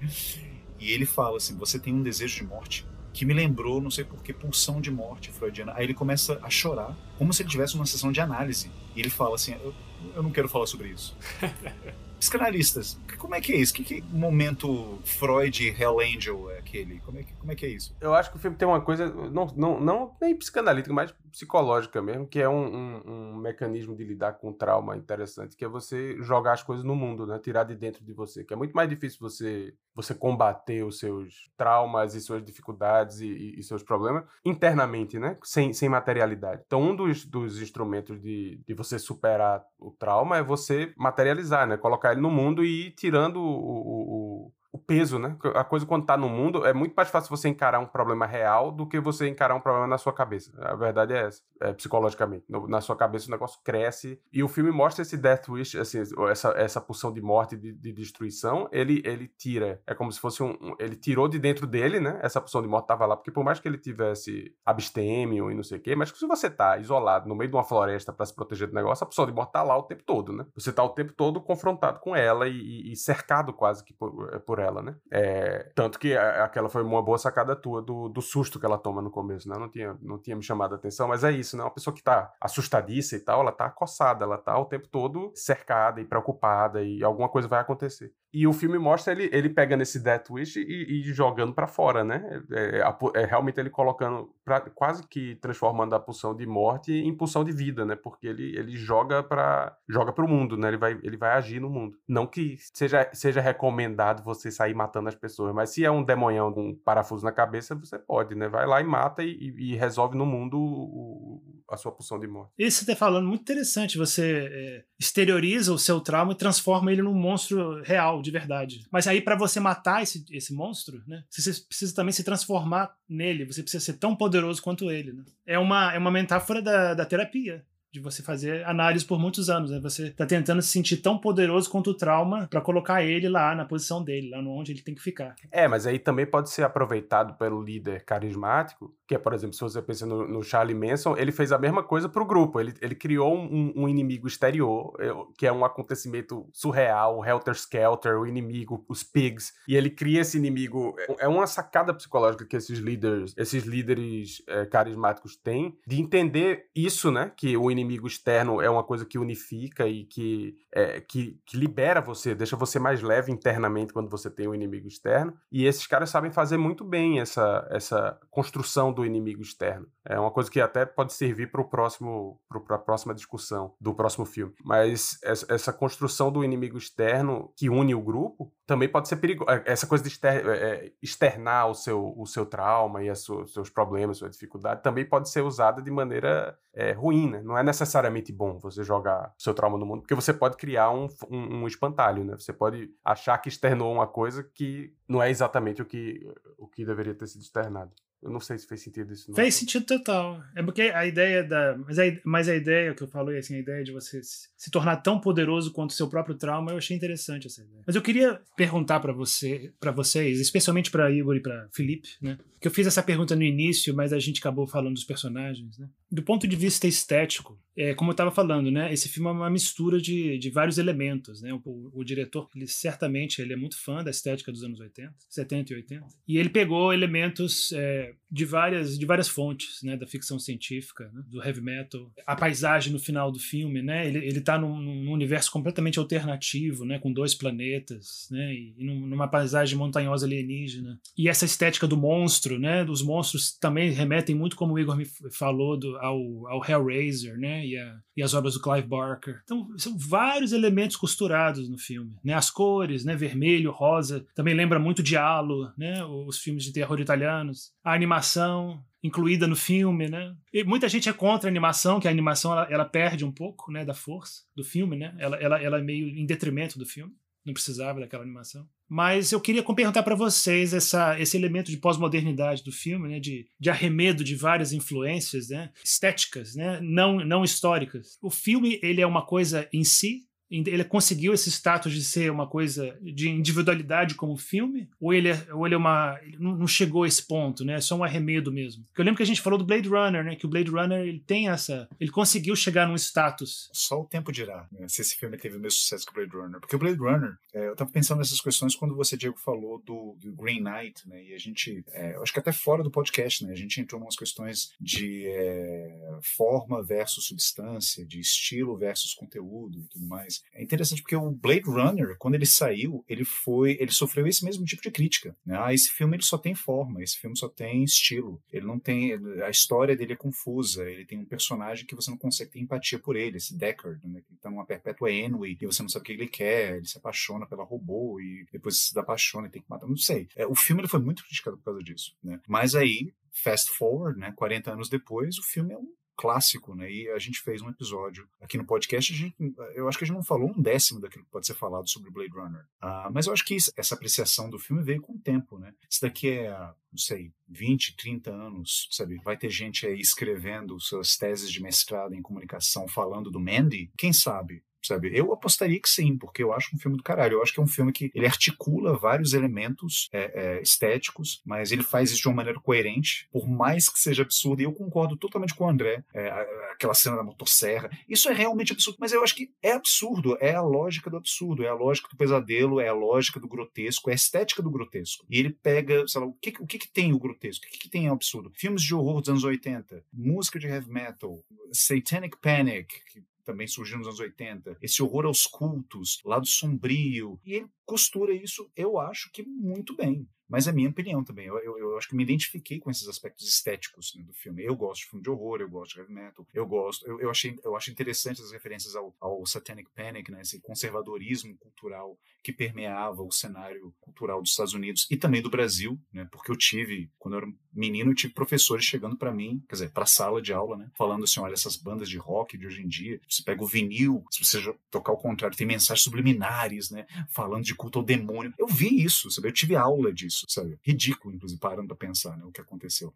e ele fala assim: "Você tem um desejo de morte que me lembrou, não sei por que, pulsão de morte freudiana". Aí ele começa a chorar, como se ele tivesse uma sessão de análise. E ele fala assim: "Eu, eu não quero falar sobre isso". psicanalistas, como é que é isso? Que, que momento Freud Hell Angel é aquele? Como é, que, como é que é isso? Eu acho que o filme tem uma coisa, não, não, não nem psicanalítica, mas psicológica mesmo, que é um, um, um, mecanismo de lidar com trauma interessante, que é você jogar as coisas no mundo, né? Tirar de dentro de você, que é muito mais difícil você você combater os seus traumas e suas dificuldades e, e seus problemas internamente, né? Sem, sem materialidade. Então, um dos, dos instrumentos de, de você superar o trauma é você materializar, né? Colocar ele no mundo e ir tirando o, o o peso, né? A coisa quando tá no mundo é muito mais fácil você encarar um problema real do que você encarar um problema na sua cabeça. A verdade é essa, é, psicologicamente. No, na sua cabeça o negócio cresce e o filme mostra esse death wish, assim, essa, essa pulsão de morte de, de, destruição, ele, ele tira, é como se fosse um, um, ele tirou de dentro dele, né? Essa pulsão de morte tava lá, porque por mais que ele tivesse abstêmio e não sei o quê, mas se você tá isolado no meio de uma floresta para se proteger do negócio, a pulsão de morte tá lá o tempo todo, né? Você tá o tempo todo confrontado com ela e, e, e cercado quase que por, por ela, né? É, tanto que aquela foi uma boa sacada tua do, do susto que ela toma no começo, né? Não tinha, não tinha me chamado a atenção, mas é isso, né? Uma pessoa que tá assustadiça e tal, ela tá acossada, ela tá o tempo todo cercada e preocupada e alguma coisa vai acontecer. E o filme mostra ele, ele pega nesse Death Wish e, e jogando para fora, né? É, é, é, realmente ele colocando, pra, quase que transformando a pulsão de morte em pulsão de vida, né? Porque ele, ele joga para joga pro mundo, né? Ele vai, ele vai agir no mundo. Não que seja, seja recomendado você sair matando as pessoas, mas se é um demonhão com um parafuso na cabeça, você pode, né? Vai lá e mata e, e resolve no mundo o, a sua pulsão de morte. Isso você tá falando muito interessante. Você é, exterioriza o seu trauma e transforma ele num monstro real de verdade. Mas aí, para você matar esse, esse monstro, né? Você precisa também se transformar nele. Você precisa ser tão poderoso quanto ele. Né? É, uma, é uma metáfora da, da terapia de você fazer análise por muitos anos. Né? Você está tentando se sentir tão poderoso quanto o trauma para colocar ele lá na posição dele, lá onde ele tem que ficar. É, mas aí também pode ser aproveitado pelo líder carismático, que é, por exemplo, se você pensa no, no Charlie Manson, ele fez a mesma coisa para o grupo. Ele, ele criou um, um, inimigo exterior, que é um acontecimento surreal, o Helter Skelter, o inimigo, os pigs, e ele cria esse inimigo. É, é uma sacada psicológica que esses líderes, esses líderes é, carismáticos têm de entender isso, né? Que o inimigo externo é uma coisa que unifica e que, é, que, que, libera você, deixa você mais leve internamente quando você tem um inimigo externo. E esses caras sabem fazer muito bem essa, essa construção do inimigo externo. É uma coisa que até pode servir para a próxima discussão do próximo filme. Mas essa construção do inimigo externo que une o grupo também pode ser perigoso. É, essa coisa de é, é, externar o seu, o seu trauma e os seus problemas, sua dificuldade, também pode ser usada de maneira é, ruim, né? Não é necessariamente bom você jogar o seu trauma no mundo, porque você pode criar um, um, um, espantalho, né? Você pode achar que externou uma coisa que não é exatamente o que, o que deveria ter sido externado. Eu não sei se fez sentido isso. Não. Fez sentido total. É porque a ideia da. Mas a, mas a ideia que eu falei, assim, a ideia de você se tornar tão poderoso quanto o seu próprio trauma, eu achei interessante essa ideia. Mas eu queria perguntar para você, para vocês, especialmente para Igor e para Felipe, né? Que eu fiz essa pergunta no início, mas a gente acabou falando dos personagens, né? Do ponto de vista estético, é, como eu estava falando, né? Esse filme é uma mistura de, de vários elementos, né? O, o, o, diretor, ele certamente ele é muito fã da estética dos anos 80, 70 e 80. E ele pegou elementos. É, de várias, de várias fontes, né, da ficção científica, né, do heavy metal. A paisagem no final do filme, né, ele, ele tá num, num universo completamente alternativo, né, com dois planetas, né, e, e numa paisagem montanhosa alienígena. E essa estética do monstro, né, dos monstros também remetem muito, como o Igor me falou, do, ao, ao Hellraiser, né, e, a, e as obras do Clive Barker. Então, são vários elementos costurados no filme, né, as cores, né, vermelho, rosa, também lembra muito de Halo, né, os filmes de terror italianos. A animação incluída no filme, né? E muita gente é contra a animação, que a animação ela, ela perde um pouco, né, da força do filme, né? Ela, ela, ela é meio em detrimento do filme. Não precisava daquela animação. Mas eu queria perguntar para vocês essa, esse elemento de pós-modernidade do filme, né, de, de arremedo de várias influências, né, estéticas, né, não, não históricas. O filme ele é uma coisa em si, ele conseguiu esse status de ser uma coisa de individualidade como filme? Ou ele é, ou ele é uma. Ele não chegou a esse ponto, né? É só um arremedo mesmo. Porque eu lembro que a gente falou do Blade Runner, né? Que o Blade Runner ele tem essa. Ele conseguiu chegar num status. Só o tempo dirá né? se esse filme teve o mesmo sucesso que o Blade Runner. Porque o Blade Runner, é, eu tava pensando nessas questões quando você, Diego, falou do, do Green Knight, né? E a gente. É, acho que até fora do podcast, né? A gente entrou em umas questões de é, forma versus substância, de estilo versus conteúdo e tudo mais. É interessante porque o Blade Runner, quando ele saiu, ele foi, ele sofreu esse mesmo tipo de crítica. Né? Ah, esse filme ele só tem forma, esse filme só tem estilo. Ele não tem, a história dele é confusa. Ele tem um personagem que você não consegue ter empatia por ele, esse Deckard, né? Que tá numa perpétua Enway e você não sabe o que ele quer. Ele se apaixona pela robô e depois se apaixona e tem que matar. Não sei. É, o filme ele foi muito criticado por causa disso, né? Mas aí fast forward, né, 40 anos depois, o filme é um clássico, né? E a gente fez um episódio aqui no podcast. Gente, eu acho que a gente não falou um décimo daquilo que pode ser falado sobre Blade Runner. Uh, mas eu acho que isso, essa apreciação do filme veio com o tempo, né? Isso daqui é, não sei, 20, 30 anos, sabe? Vai ter gente aí escrevendo suas teses de mestrado em comunicação falando do Mandy. Quem sabe? Sabe? Eu apostaria que sim, porque eu acho um filme do caralho. Eu acho que é um filme que ele articula vários elementos é, é, estéticos, mas ele faz isso de uma maneira coerente, por mais que seja absurdo. E eu concordo totalmente com o André, é, aquela cena da motosserra. Isso é realmente absurdo, mas eu acho que é absurdo. É a lógica do absurdo, é a lógica do pesadelo, é a lógica do grotesco, é a estética do grotesco. E ele pega, sei lá, o que, o que, que tem o grotesco? O que, que tem o absurdo? Filmes de horror dos anos 80, música de heavy metal, Satanic Panic, que também surgiu nos anos 80, esse horror aos cultos, lado sombrio, e ele costura isso, eu acho que muito bem. Mas é minha opinião também. Eu, eu, eu, acho que me identifiquei com esses aspectos estéticos né, do filme. Eu gosto de filme de horror, eu gosto de heavy metal, eu gosto. Eu, eu, achei, eu acho interessante as referências ao, ao Satanic Panic, né, esse conservadorismo cultural que permeava o cenário cultural dos Estados Unidos e também do Brasil, né, porque eu tive, quando eu era menino, eu tive professores chegando para mim, quer dizer, para a sala de aula, né, falando assim: olha, essas bandas de rock de hoje em dia, você pega o vinil, se você tocar o contrário, tem mensagens subliminares, né, falando de culto ao demônio. Eu vi isso, sabe? Eu tive aula disso isso, sabe? Ridículo, inclusive, parando para pensar, né, o que aconteceu.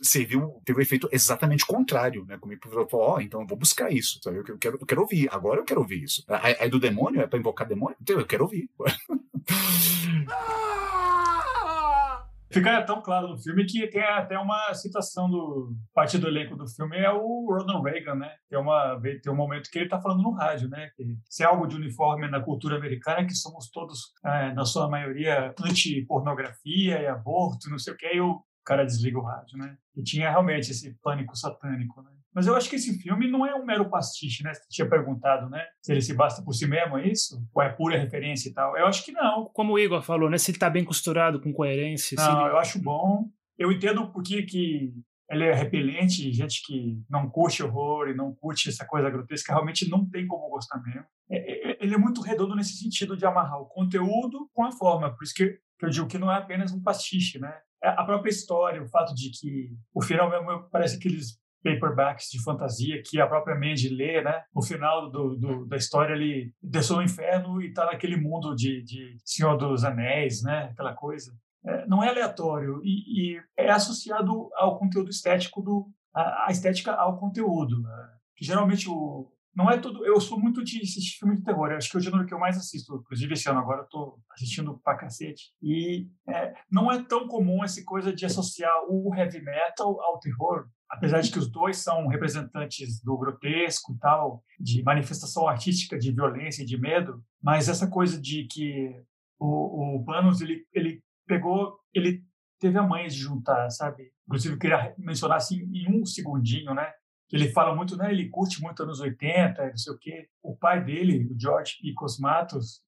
Serviu, teve um efeito exatamente contrário, né? Comigo falou, ó, oh, então eu vou buscar isso, sabe? Eu quero, eu quero ouvir, agora eu quero ouvir isso. Aí do demônio é para invocar demônio? Então eu quero ouvir. Fica tão claro no filme que tem até uma citação do parte do elenco do filme é o Ronald Reagan, né? Tem uma tem um momento que ele está falando no rádio, né? Que se é algo de uniforme na cultura americana é que somos todos é, na sua maioria anti-pornografia e aborto, não sei o que, e o cara desliga o rádio, né? E tinha realmente esse pânico satânico, né? Mas eu acho que esse filme não é um mero pastiche, né? Você tinha perguntado, né? Se ele se basta por si mesmo, é isso? Ou é pura referência e tal? Eu acho que não. Como o Igor falou, né? Se ele tá bem costurado, com coerência. Não, ele... eu acho bom. Eu entendo por que, que ele é repelente, gente que não curte horror e não curte essa coisa grotesca, realmente não tem como gostar mesmo. É, é, ele é muito redondo nesse sentido de amarrar o conteúdo com a forma, por isso que eu digo que não é apenas um pastiche, né? É a própria história, o fato de que o final mesmo parece que eles paperbacks de fantasia que a própria Mandy lê, né? No final do, do, da história ele desceu no inferno e está naquele mundo de, de, Senhor dos Anéis, né? Aquela coisa. É, não é aleatório e, e, é associado ao conteúdo estético do a, a estética ao conteúdo. Né? Que geralmente o não é tudo. Eu sou muito de assistir filme de terror. Eu acho que é o gênero que eu mais assisto. Inclusive, esse ano agora eu tô assistindo pra cacete. E é, não é tão comum essa coisa de associar o heavy metal ao terror apesar de que os dois são representantes do grotesco e tal, de manifestação artística de violência e de medo, mas essa coisa de que o, o Panos, ele, ele pegou, ele teve a manha de juntar, sabe? Inclusive, eu queria mencionar assim em um segundinho, né? Ele fala muito, né? Ele curte muito anos 80, não sei o quê. O pai dele, o George P. Cosmatos,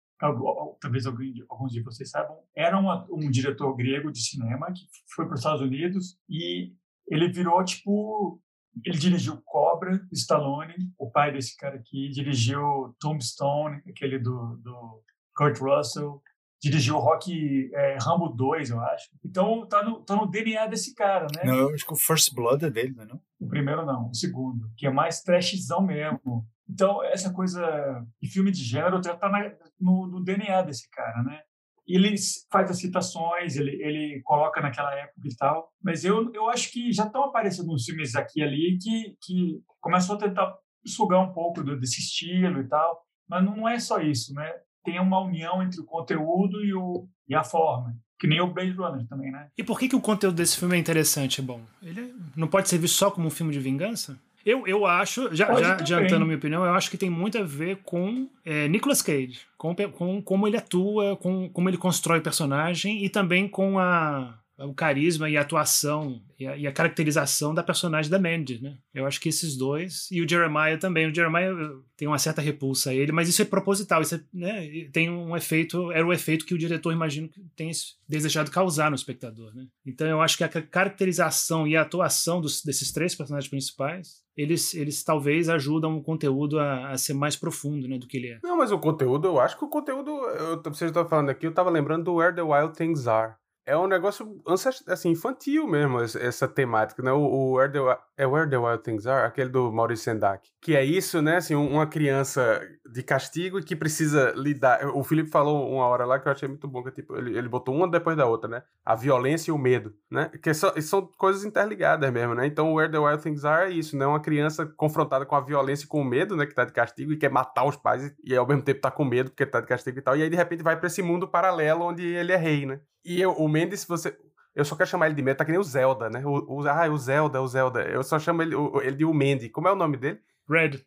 talvez alguns de vocês saibam, era uma, um diretor grego de cinema que foi para os Estados Unidos e ele virou tipo. Ele dirigiu Cobra, Stallone, o pai desse cara aqui, dirigiu Tombstone, aquele do, do Kurt Russell, dirigiu Rock é, Rambo 2, eu acho. Então tá no, tá no DNA desse cara, né? Não, eu acho que o First Blood é dele, não é não? O primeiro não, o segundo, que é mais trashzão mesmo. Então, essa coisa de filme de gênero já tá na, no, no DNA desse cara, né? Ele faz as citações, ele, ele coloca naquela época e tal, mas eu, eu acho que já estão aparecendo uns filmes aqui e ali que, que começou a tentar sugar um pouco do, desse estilo e tal, mas não é só isso, né? Tem uma união entre o conteúdo e, o, e a forma. Que nem o Blade Runner também, né? E por que, que o conteúdo desse filme é interessante, é bom? Ele não pode ser visto só como um filme de vingança? Eu, eu acho, já, já adiantando a minha opinião, eu acho que tem muito a ver com é, Nicolas Cage, com, com como ele atua, com como ele constrói o personagem e também com a, o carisma e a atuação e a, e a, caracterização da personagem da Mandy, né? Eu acho que esses dois e o Jeremiah também. O Jeremiah tem uma certa repulsa a ele, mas isso é proposital, isso é, né, tem um efeito, era o efeito que o diretor imagino que tem desejado causar no espectador, né? Então eu acho que a caracterização e a atuação dos, desses três personagens principais eles, eles talvez ajudam o conteúdo a, a, ser mais profundo né, do que ele é. Não, mas o conteúdo, eu acho que o conteúdo, eu, você está falando aqui, eu estava lembrando do Where the Wild Things Are é um negócio assim, infantil mesmo, essa temática, né? O, o Where, the, é Where the Wild Things Are, aquele do Maurice Sendak. Que é isso, né? Assim, uma criança de castigo e que precisa lidar. O Felipe falou uma hora lá que eu achei muito bom, que tipo, ele, ele botou uma depois da outra, né? A violência e o medo, né? Que são, são coisas interligadas mesmo, né? Então, Where the Wild Things Are é isso, né? Uma criança confrontada com a violência e com o medo, né? Que tá de castigo e quer matar os pais e, e ao mesmo tempo tá com medo porque tá de castigo e tal. E aí, de repente, vai para esse mundo paralelo onde ele é rei, né? E eu, o Mendes, você. Eu só quero chamar ele de Mendes, tá que nem o Zelda, né? O, o, ah, o Zelda, o Zelda. Eu só chamo ele, o, ele de o Mendes. Como é o nome dele? Red.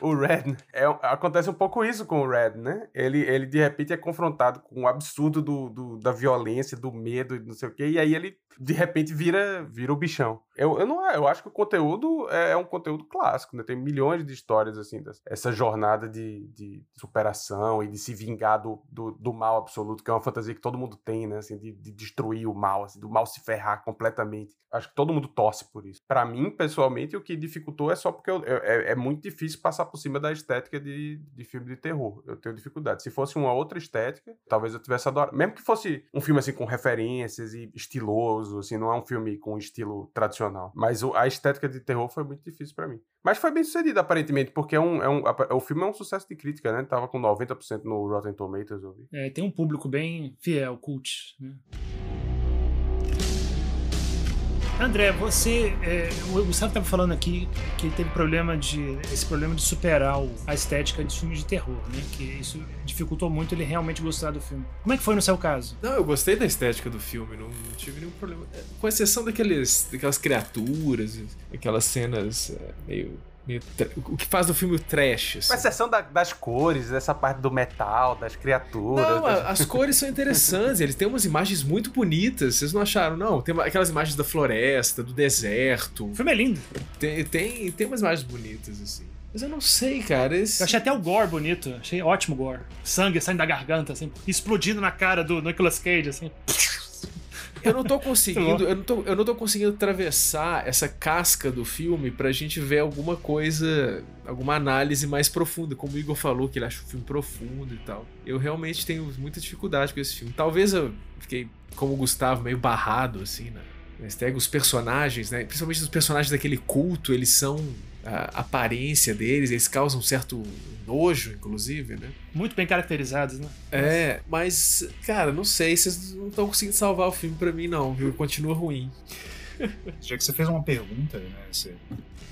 O Red, é, acontece um pouco isso com o Red, né? Ele, ele de repente é confrontado com o absurdo do, do da violência, do medo e não sei o quê, e aí ele de repente vira, vira o bichão. Eu, eu, não, eu acho que o conteúdo é, é um conteúdo clássico, né? Tem milhões de histórias, assim, dessa, essa jornada de, de superação e de se vingar do, do, do, mal absoluto, que é uma fantasia que todo mundo tem, né? Assim, de, de destruir o mal, assim, do mal se ferrar completamente. Acho que todo mundo torce por isso. Para mim, pessoalmente, o que dificultou é só porque eu, é, é, muito difícil passar por cima da estética de, de filme de terror. Eu tenho dificuldade. Se fosse uma outra estética, talvez eu tivesse adorado. Mesmo que fosse um filme, assim, com referências e estiloso, assim, não é um filme com estilo tradicional. Mas a estética de terror foi muito difícil para mim. Mas foi bem sucedido, aparentemente, porque é um, é um, o filme é um sucesso de crítica, né? Tava com 90% no Rotten Tomatoes, eu vi. É, tem um público bem fiel, cult, né? André, você. É, o Gustavo estava falando aqui que teve problema de. esse problema de superar o, a estética de filme de terror, né? Que isso dificultou muito ele realmente gostar do filme. Como é que foi no seu caso? Não, eu gostei da estética do filme, não, não tive nenhum problema. É, com exceção daqueles, daquelas criaturas, aquelas cenas é, meio o que faz do filme o trash. Assim. Com exceção da, das cores, dessa parte do metal, das criaturas. Não, das... as cores são interessantes. Eles têm umas imagens muito bonitas. Vocês não acharam? Não, tem aquelas imagens da floresta, do deserto. O filme é lindo. Tem, tem, tem umas imagens bonitas, assim. Mas eu não sei, cara. Esse... Eu achei até o gore bonito. Achei ótimo o gore. Sangue saindo da garganta, assim, explodindo na cara do Nicolas Cage, assim. Eu não tô conseguindo, eu não tô, eu não tô conseguindo atravessar essa casca do filme pra gente ver alguma coisa, alguma análise mais profunda. Como o Igor falou, que ele acha o filme profundo e tal. Eu realmente tenho muita dificuldade com esse filme. Talvez eu fiquei, como o Gustavo, meio barrado, assim, né? Mas pega os personagens, né? Principalmente os personagens daquele culto, eles são a aparência deles, eles causam um certo nojo, inclusive, né? Muito bem caracterizados, né? É, mas, cara, não sei, vocês não estão conseguindo salvar o filme para mim, não, viu? Continua ruim. Já que você fez uma pergunta, né? Você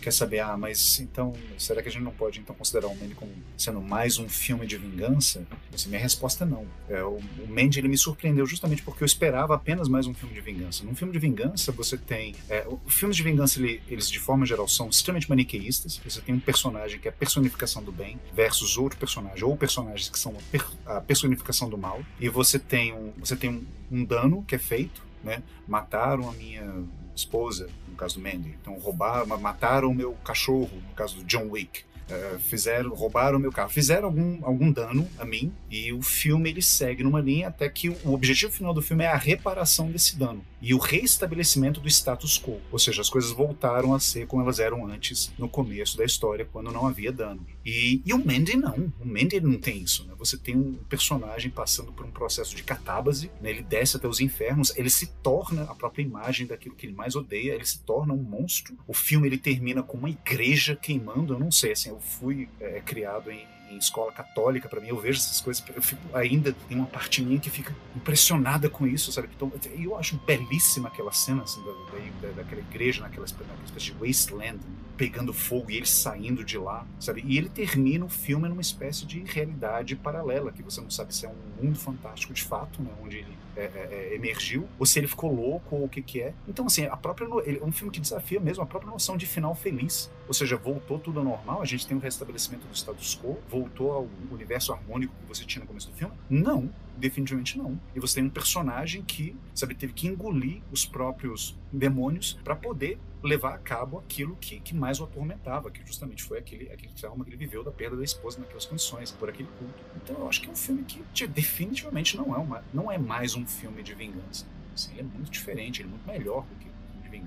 quer saber, ah, mas então, será que a gente não pode então considerar o Mandy como sendo mais um filme de vingança? Assim, minha resposta é não. É, o, o Mandy ele me surpreendeu justamente porque eu esperava apenas mais um filme de vingança. Num filme de vingança você tem, é, os filmes de vingança ele, eles de forma geral são extremamente maniqueístas. Você tem um personagem que é a personificação do bem versus outro personagem ou personagens que são a, per, a personificação do mal. E você tem um, você tem um, um dano que é feito, né? Mataram a minha esposa, no caso do Mandy. Então roubaram, mataram o meu cachorro, no caso do John Wick. Uh, fizeram, roubaram o meu carro, fizeram algum, algum dano a mim e o filme ele segue numa linha até que o objetivo final do filme é a reparação desse dano e o reestabelecimento do status quo, ou seja, as coisas voltaram a ser como elas eram antes no começo da história, quando não havia dano. E, e o Mandy não, o Mandy não tem isso, né? Você tem um personagem passando por um processo de catábase, né? ele desce até os infernos, ele se torna a própria imagem daquilo que ele mais odeia, ele se torna um monstro. O filme ele termina com uma igreja queimando, eu não sei, assim, eu fui é, criado em em escola católica, para mim, eu vejo essas coisas, eu fico ainda, tem uma parte minha que fica impressionada com isso, sabe? Então, eu acho belíssima aquela cena, assim, da, da, daquela igreja, naquela, naquela espécie de wasteland, pegando fogo e ele saindo de lá, sabe? E ele termina o filme numa espécie de realidade paralela, que você não sabe se é um mundo fantástico de fato, né? Onde ele é, é, é, emergiu, ou se ele ficou louco, ou o que que é. Então, assim, a própria, ele, é um filme que desafia mesmo a própria noção de final feliz. Ou seja, voltou tudo ao normal, a gente tem um restabelecimento do status quo, voltou ao universo harmônico que você tinha no começo do filme? Não. Definitivamente não. E você tem um personagem que, sabe, teve que engolir os próprios demônios para poder levar a cabo aquilo que, que mais o atormentava, que justamente foi aquele, aquele trauma que ele viveu da perda da esposa naquelas condições, por aquele culto. Então eu acho que é um filme que definitivamente não é, uma, não é mais um filme de vingança. Assim, ele é muito diferente, ele é muito melhor do que.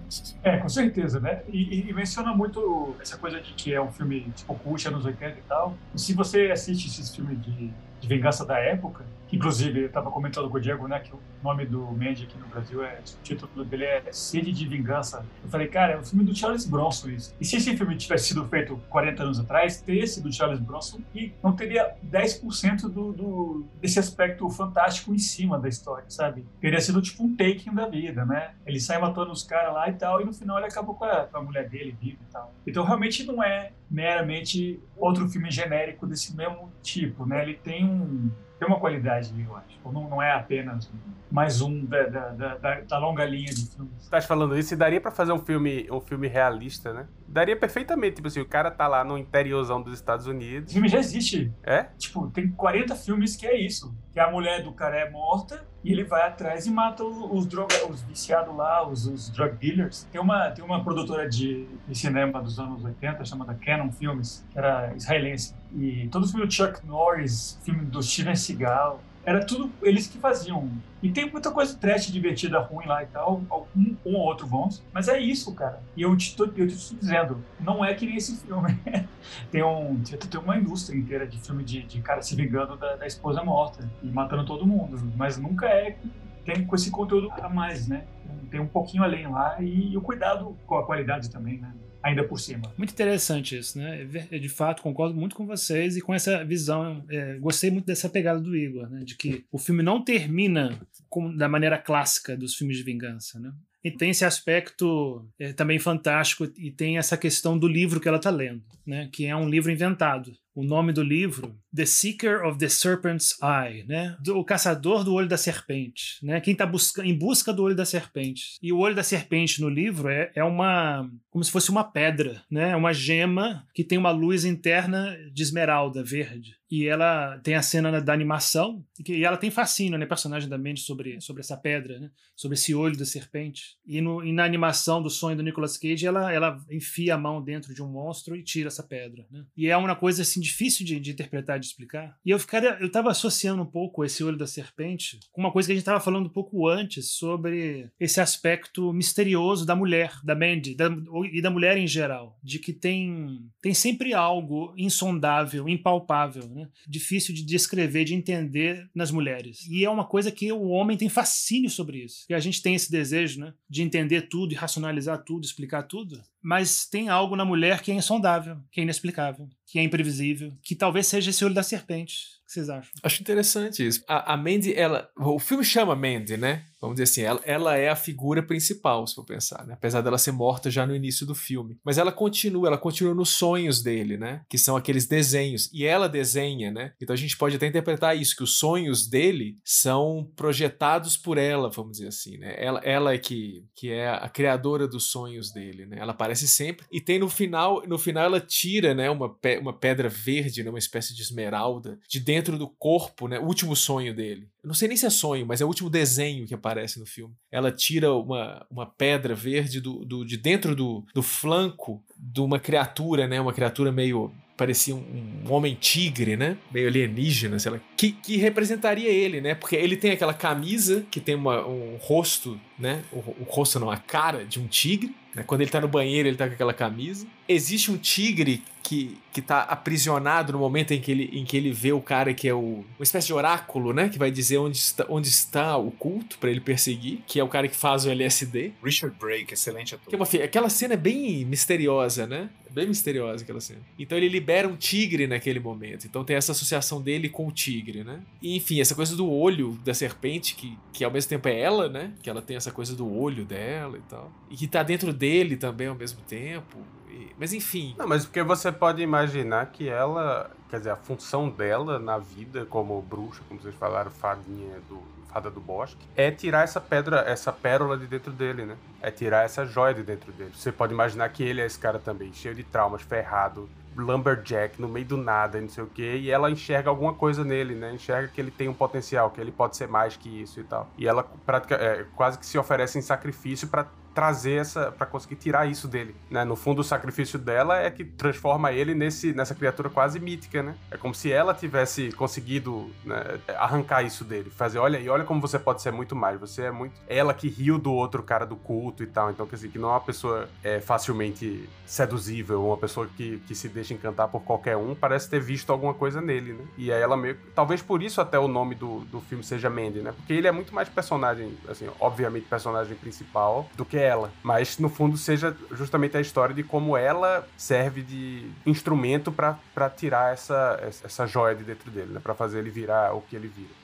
Assim. É, com certeza, né? E, e, menciona muito essa coisa de que é um filme tipo cult, anos 80 e tal. Se você assiste esses filmes de, de vingança da época, Inclusive, eu estava comentando com o Diego, né, que o nome do Mandy aqui no Brasil, é, o título dele é Sede de Vingança. Eu falei, cara, é um filme do Charles Bronson isso. E se esse filme tivesse sido feito 40 anos atrás, teria sido do Charles Bronson e não teria 10% do, do, desse aspecto fantástico em cima da história, sabe? Teria sido tipo um taking da vida, né? Ele sai matando os caras lá e tal, e no final ele acabou com a, com a mulher dele viva e tal. Então realmente não é meramente outro filme genérico desse mesmo tipo, né? Ele tem um tem uma qualidade, eu acho. Não, não é apenas mais um da, da, da, da longa linha de filmes. Você tá falando isso e daria para fazer um filme, um filme realista, né? Daria perfeitamente, tipo assim, o cara tá lá no interiorzão dos Estados Unidos. O filme já existe. É? Tipo, tem 40 filmes que é isso. Que a mulher do cara é morta e ele vai atrás e mata os, droga, os viciados lá, os, os drug dealers. Tem uma, tem uma produtora de, de cinema dos anos 80 chamada Canon Films, que era israelense. E todos os filmes do Chuck Norris, filme do Steven Seagal, era tudo eles que faziam. E tem muita coisa trash, divertida, ruim lá e tal, um, ou outro bons, mas é isso, cara. E eu te, tô, eu te estou dizendo, não é que nem esse filme. tem, um, tem uma indústria inteira de filme de, de cara se vingando da, da esposa morta e matando todo mundo, mas nunca é tem com esse conteúdo a mais, né? Tem um pouquinho além lá e, e o cuidado com a qualidade também, né? Ainda por cima. Muito interessante isso, né? De fato, concordo muito com vocês e com essa visão. É, gostei muito dessa pegada do Igor, né? De que o filme não termina com, da maneira clássica dos filmes de vingança, né? E tem esse aspecto é, também fantástico e tem essa questão do livro que ela está lendo, né? Que é um livro inventado. O nome do livro, The Seeker of the Serpent's Eye, né? O caçador do olho da serpente, né? Quem está busca em busca do olho da serpente. E o olho da serpente no livro é, é uma como se fosse uma pedra, né? É uma gema que tem uma luz interna de esmeralda verde. E ela tem a cena da animação, e ela tem fascínio, né? Personagem da mente sobre, sobre essa pedra, né? Sobre esse olho da serpente. E, no, e na animação do sonho do Nicolas Cage, ela, ela enfia a mão dentro de um monstro e tira essa pedra, né? E é uma coisa assim difícil de, de interpretar, de explicar. E eu ficaria, eu estava associando um pouco esse olho da serpente com uma coisa que a gente estava falando um pouco antes sobre esse aspecto misterioso da mulher, da Mandy, da, e da mulher em geral, de que tem tem sempre algo insondável, impalpável, né? difícil de descrever, de entender nas mulheres. E é uma coisa que o homem tem fascínio sobre isso. E a gente tem esse desejo, né, de entender tudo e racionalizar tudo, explicar tudo. Mas tem algo na mulher que é insondável, que é inexplicável, que é imprevisível, que talvez seja esse olho da serpente que vocês acham? Acho interessante isso. A, a Mandy, ela. O filme chama Mandy, né? Vamos dizer assim, ela, ela é a figura principal, se for pensar, né? Apesar dela ser morta já no início do filme. Mas ela continua, ela continua nos sonhos dele, né? Que são aqueles desenhos. E ela desenha, né? Então a gente pode até interpretar isso, que os sonhos dele são projetados por ela, vamos dizer assim, né? Ela, ela é que, que é a criadora dos sonhos dele, né? Ela aparece sempre. E tem no final, no final ela tira, né? Uma, pe uma pedra verde, né? Uma espécie de esmeralda, de dentro dentro do corpo, né? O último sonho dele. Eu não sei nem se é sonho, mas é o último desenho que aparece no filme. Ela tira uma, uma pedra verde do, do, de dentro do, do flanco de uma criatura, né? Uma criatura meio parecia um, um homem-tigre, né? Meio alienígena, sei lá. Que, que representaria ele, né? Porque ele tem aquela camisa que tem uma, um rosto, né? O, o rosto não, a cara de um tigre. Né? Quando ele tá no banheiro, ele tá com aquela camisa. Existe um tigre que, que tá aprisionado no momento em que ele, em que ele vê o cara que é o, uma espécie de oráculo, né? Que vai dizer onde está, onde está o culto para ele perseguir, que é o cara que faz o LSD. Richard Brake, excelente ator. Que é uma, aquela cena é bem misteriosa, né? Bem misteriosa aquela cena. Então ele libera um tigre naquele momento. Então tem essa associação dele com o tigre, né? E enfim, essa coisa do olho da serpente, que, que ao mesmo tempo é ela, né? Que ela tem essa coisa do olho dela e tal. E que tá dentro dele também ao mesmo tempo. E, mas enfim. Não, mas porque você pode imaginar que ela quer dizer, a função dela na vida como bruxa, como vocês falaram, fadinha do fada do bosque, é tirar essa pedra, essa pérola de dentro dele, né? É tirar essa joia de dentro dele. Você pode imaginar que ele é esse cara também, cheio de traumas, ferrado, lumberjack no meio do nada, não sei o que, e ela enxerga alguma coisa nele, né? Enxerga que ele tem um potencial, que ele pode ser mais que isso e tal. E ela pratica, é, quase que se oferece em sacrifício para trazer essa para conseguir tirar isso dele, né? No fundo o sacrifício dela é que transforma ele nesse nessa criatura quase mítica, né? É como se ela tivesse conseguido né, arrancar isso dele, fazer, olha e olha como você pode ser muito mais, você é muito ela que riu do outro cara do culto e tal, então quer dizer que não é uma pessoa é, facilmente seduzível, uma pessoa que, que se deixa encantar por qualquer um, parece ter visto alguma coisa nele, né? E aí ela meio talvez por isso até o nome do, do filme seja Mandy, né? Porque ele é muito mais personagem, assim, obviamente personagem principal do que ela. Mas no fundo seja justamente a história de como ela serve de instrumento para tirar essa, essa joia de dentro dele, né? Para fazer ele virar o que ele vira.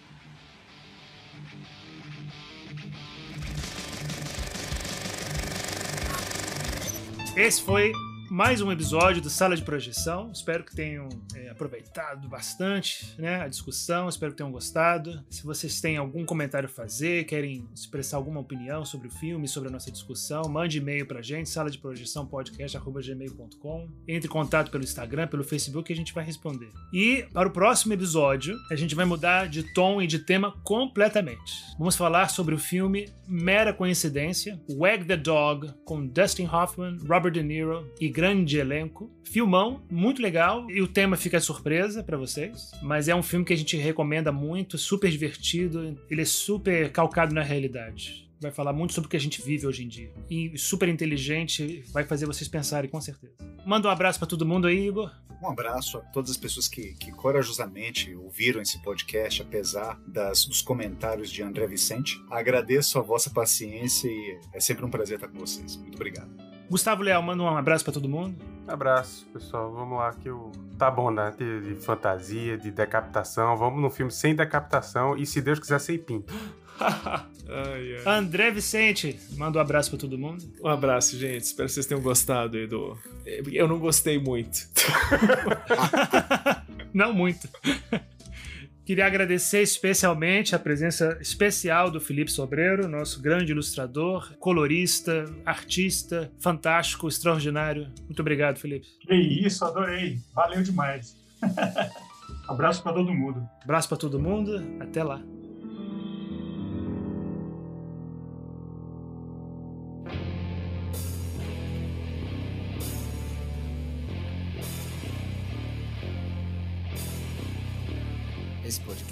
Esse foi mais um episódio do Sala de Projeção. Espero que tenham é, aproveitado bastante né, a discussão, espero que tenham gostado. Se vocês têm algum comentário a fazer, querem expressar alguma opinião sobre o filme, sobre a nossa discussão, mande e-mail pra gente, sala de projeção podcast.gmail.com. Entre em contato pelo Instagram, pelo Facebook e a gente vai responder. E para o próximo episódio, a gente vai mudar de tom e de tema completamente. Vamos falar sobre o filme Mera Coincidência, Wag the Dog, com Dustin Hoffman, Robert De Niro e grande elenco. Filmão, muito legal. E o tema fica surpresa para vocês. Mas é um filme que a gente recomenda muito, super divertido. Ele é super calcado na realidade vai falar muito sobre o que a gente vive hoje em dia. E super inteligente, vai fazer vocês pensarem com certeza. Manda um abraço para todo mundo aí, Igor. Um abraço a todas as pessoas que, que corajosamente ouviram esse podcast, apesar das, dos comentários de André Vicente. Agradeço a vossa paciência e é sempre um prazer estar com vocês. Muito obrigado. Gustavo Leal, manda um abraço para todo mundo. Abraço, pessoal. Vamos lá, que o. Tá bom, né? De, de, fantasia, de decapitação. Vamos no filme sem decapitação e, se Deus quiser, sem pinto. ai, ai. André Vicente, manda um abraço para todo mundo. Um abraço, gente. Espero que vocês tenham gostado aí do. Eu não gostei muito. não muito. Queria agradecer especialmente a presença especial do Felipe Sobreiro, nosso grande ilustrador, colorista, artista, fantástico, extraordinário. Muito obrigado, Felipe. Que isso, adorei. Valeu demais. Abraço para todo mundo. Abraço para todo mundo. Até lá.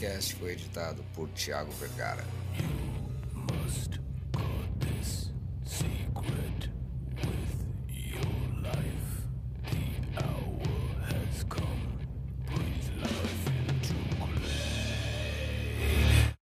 podcast foi editado por Tiago Vergara. You must guard this secret.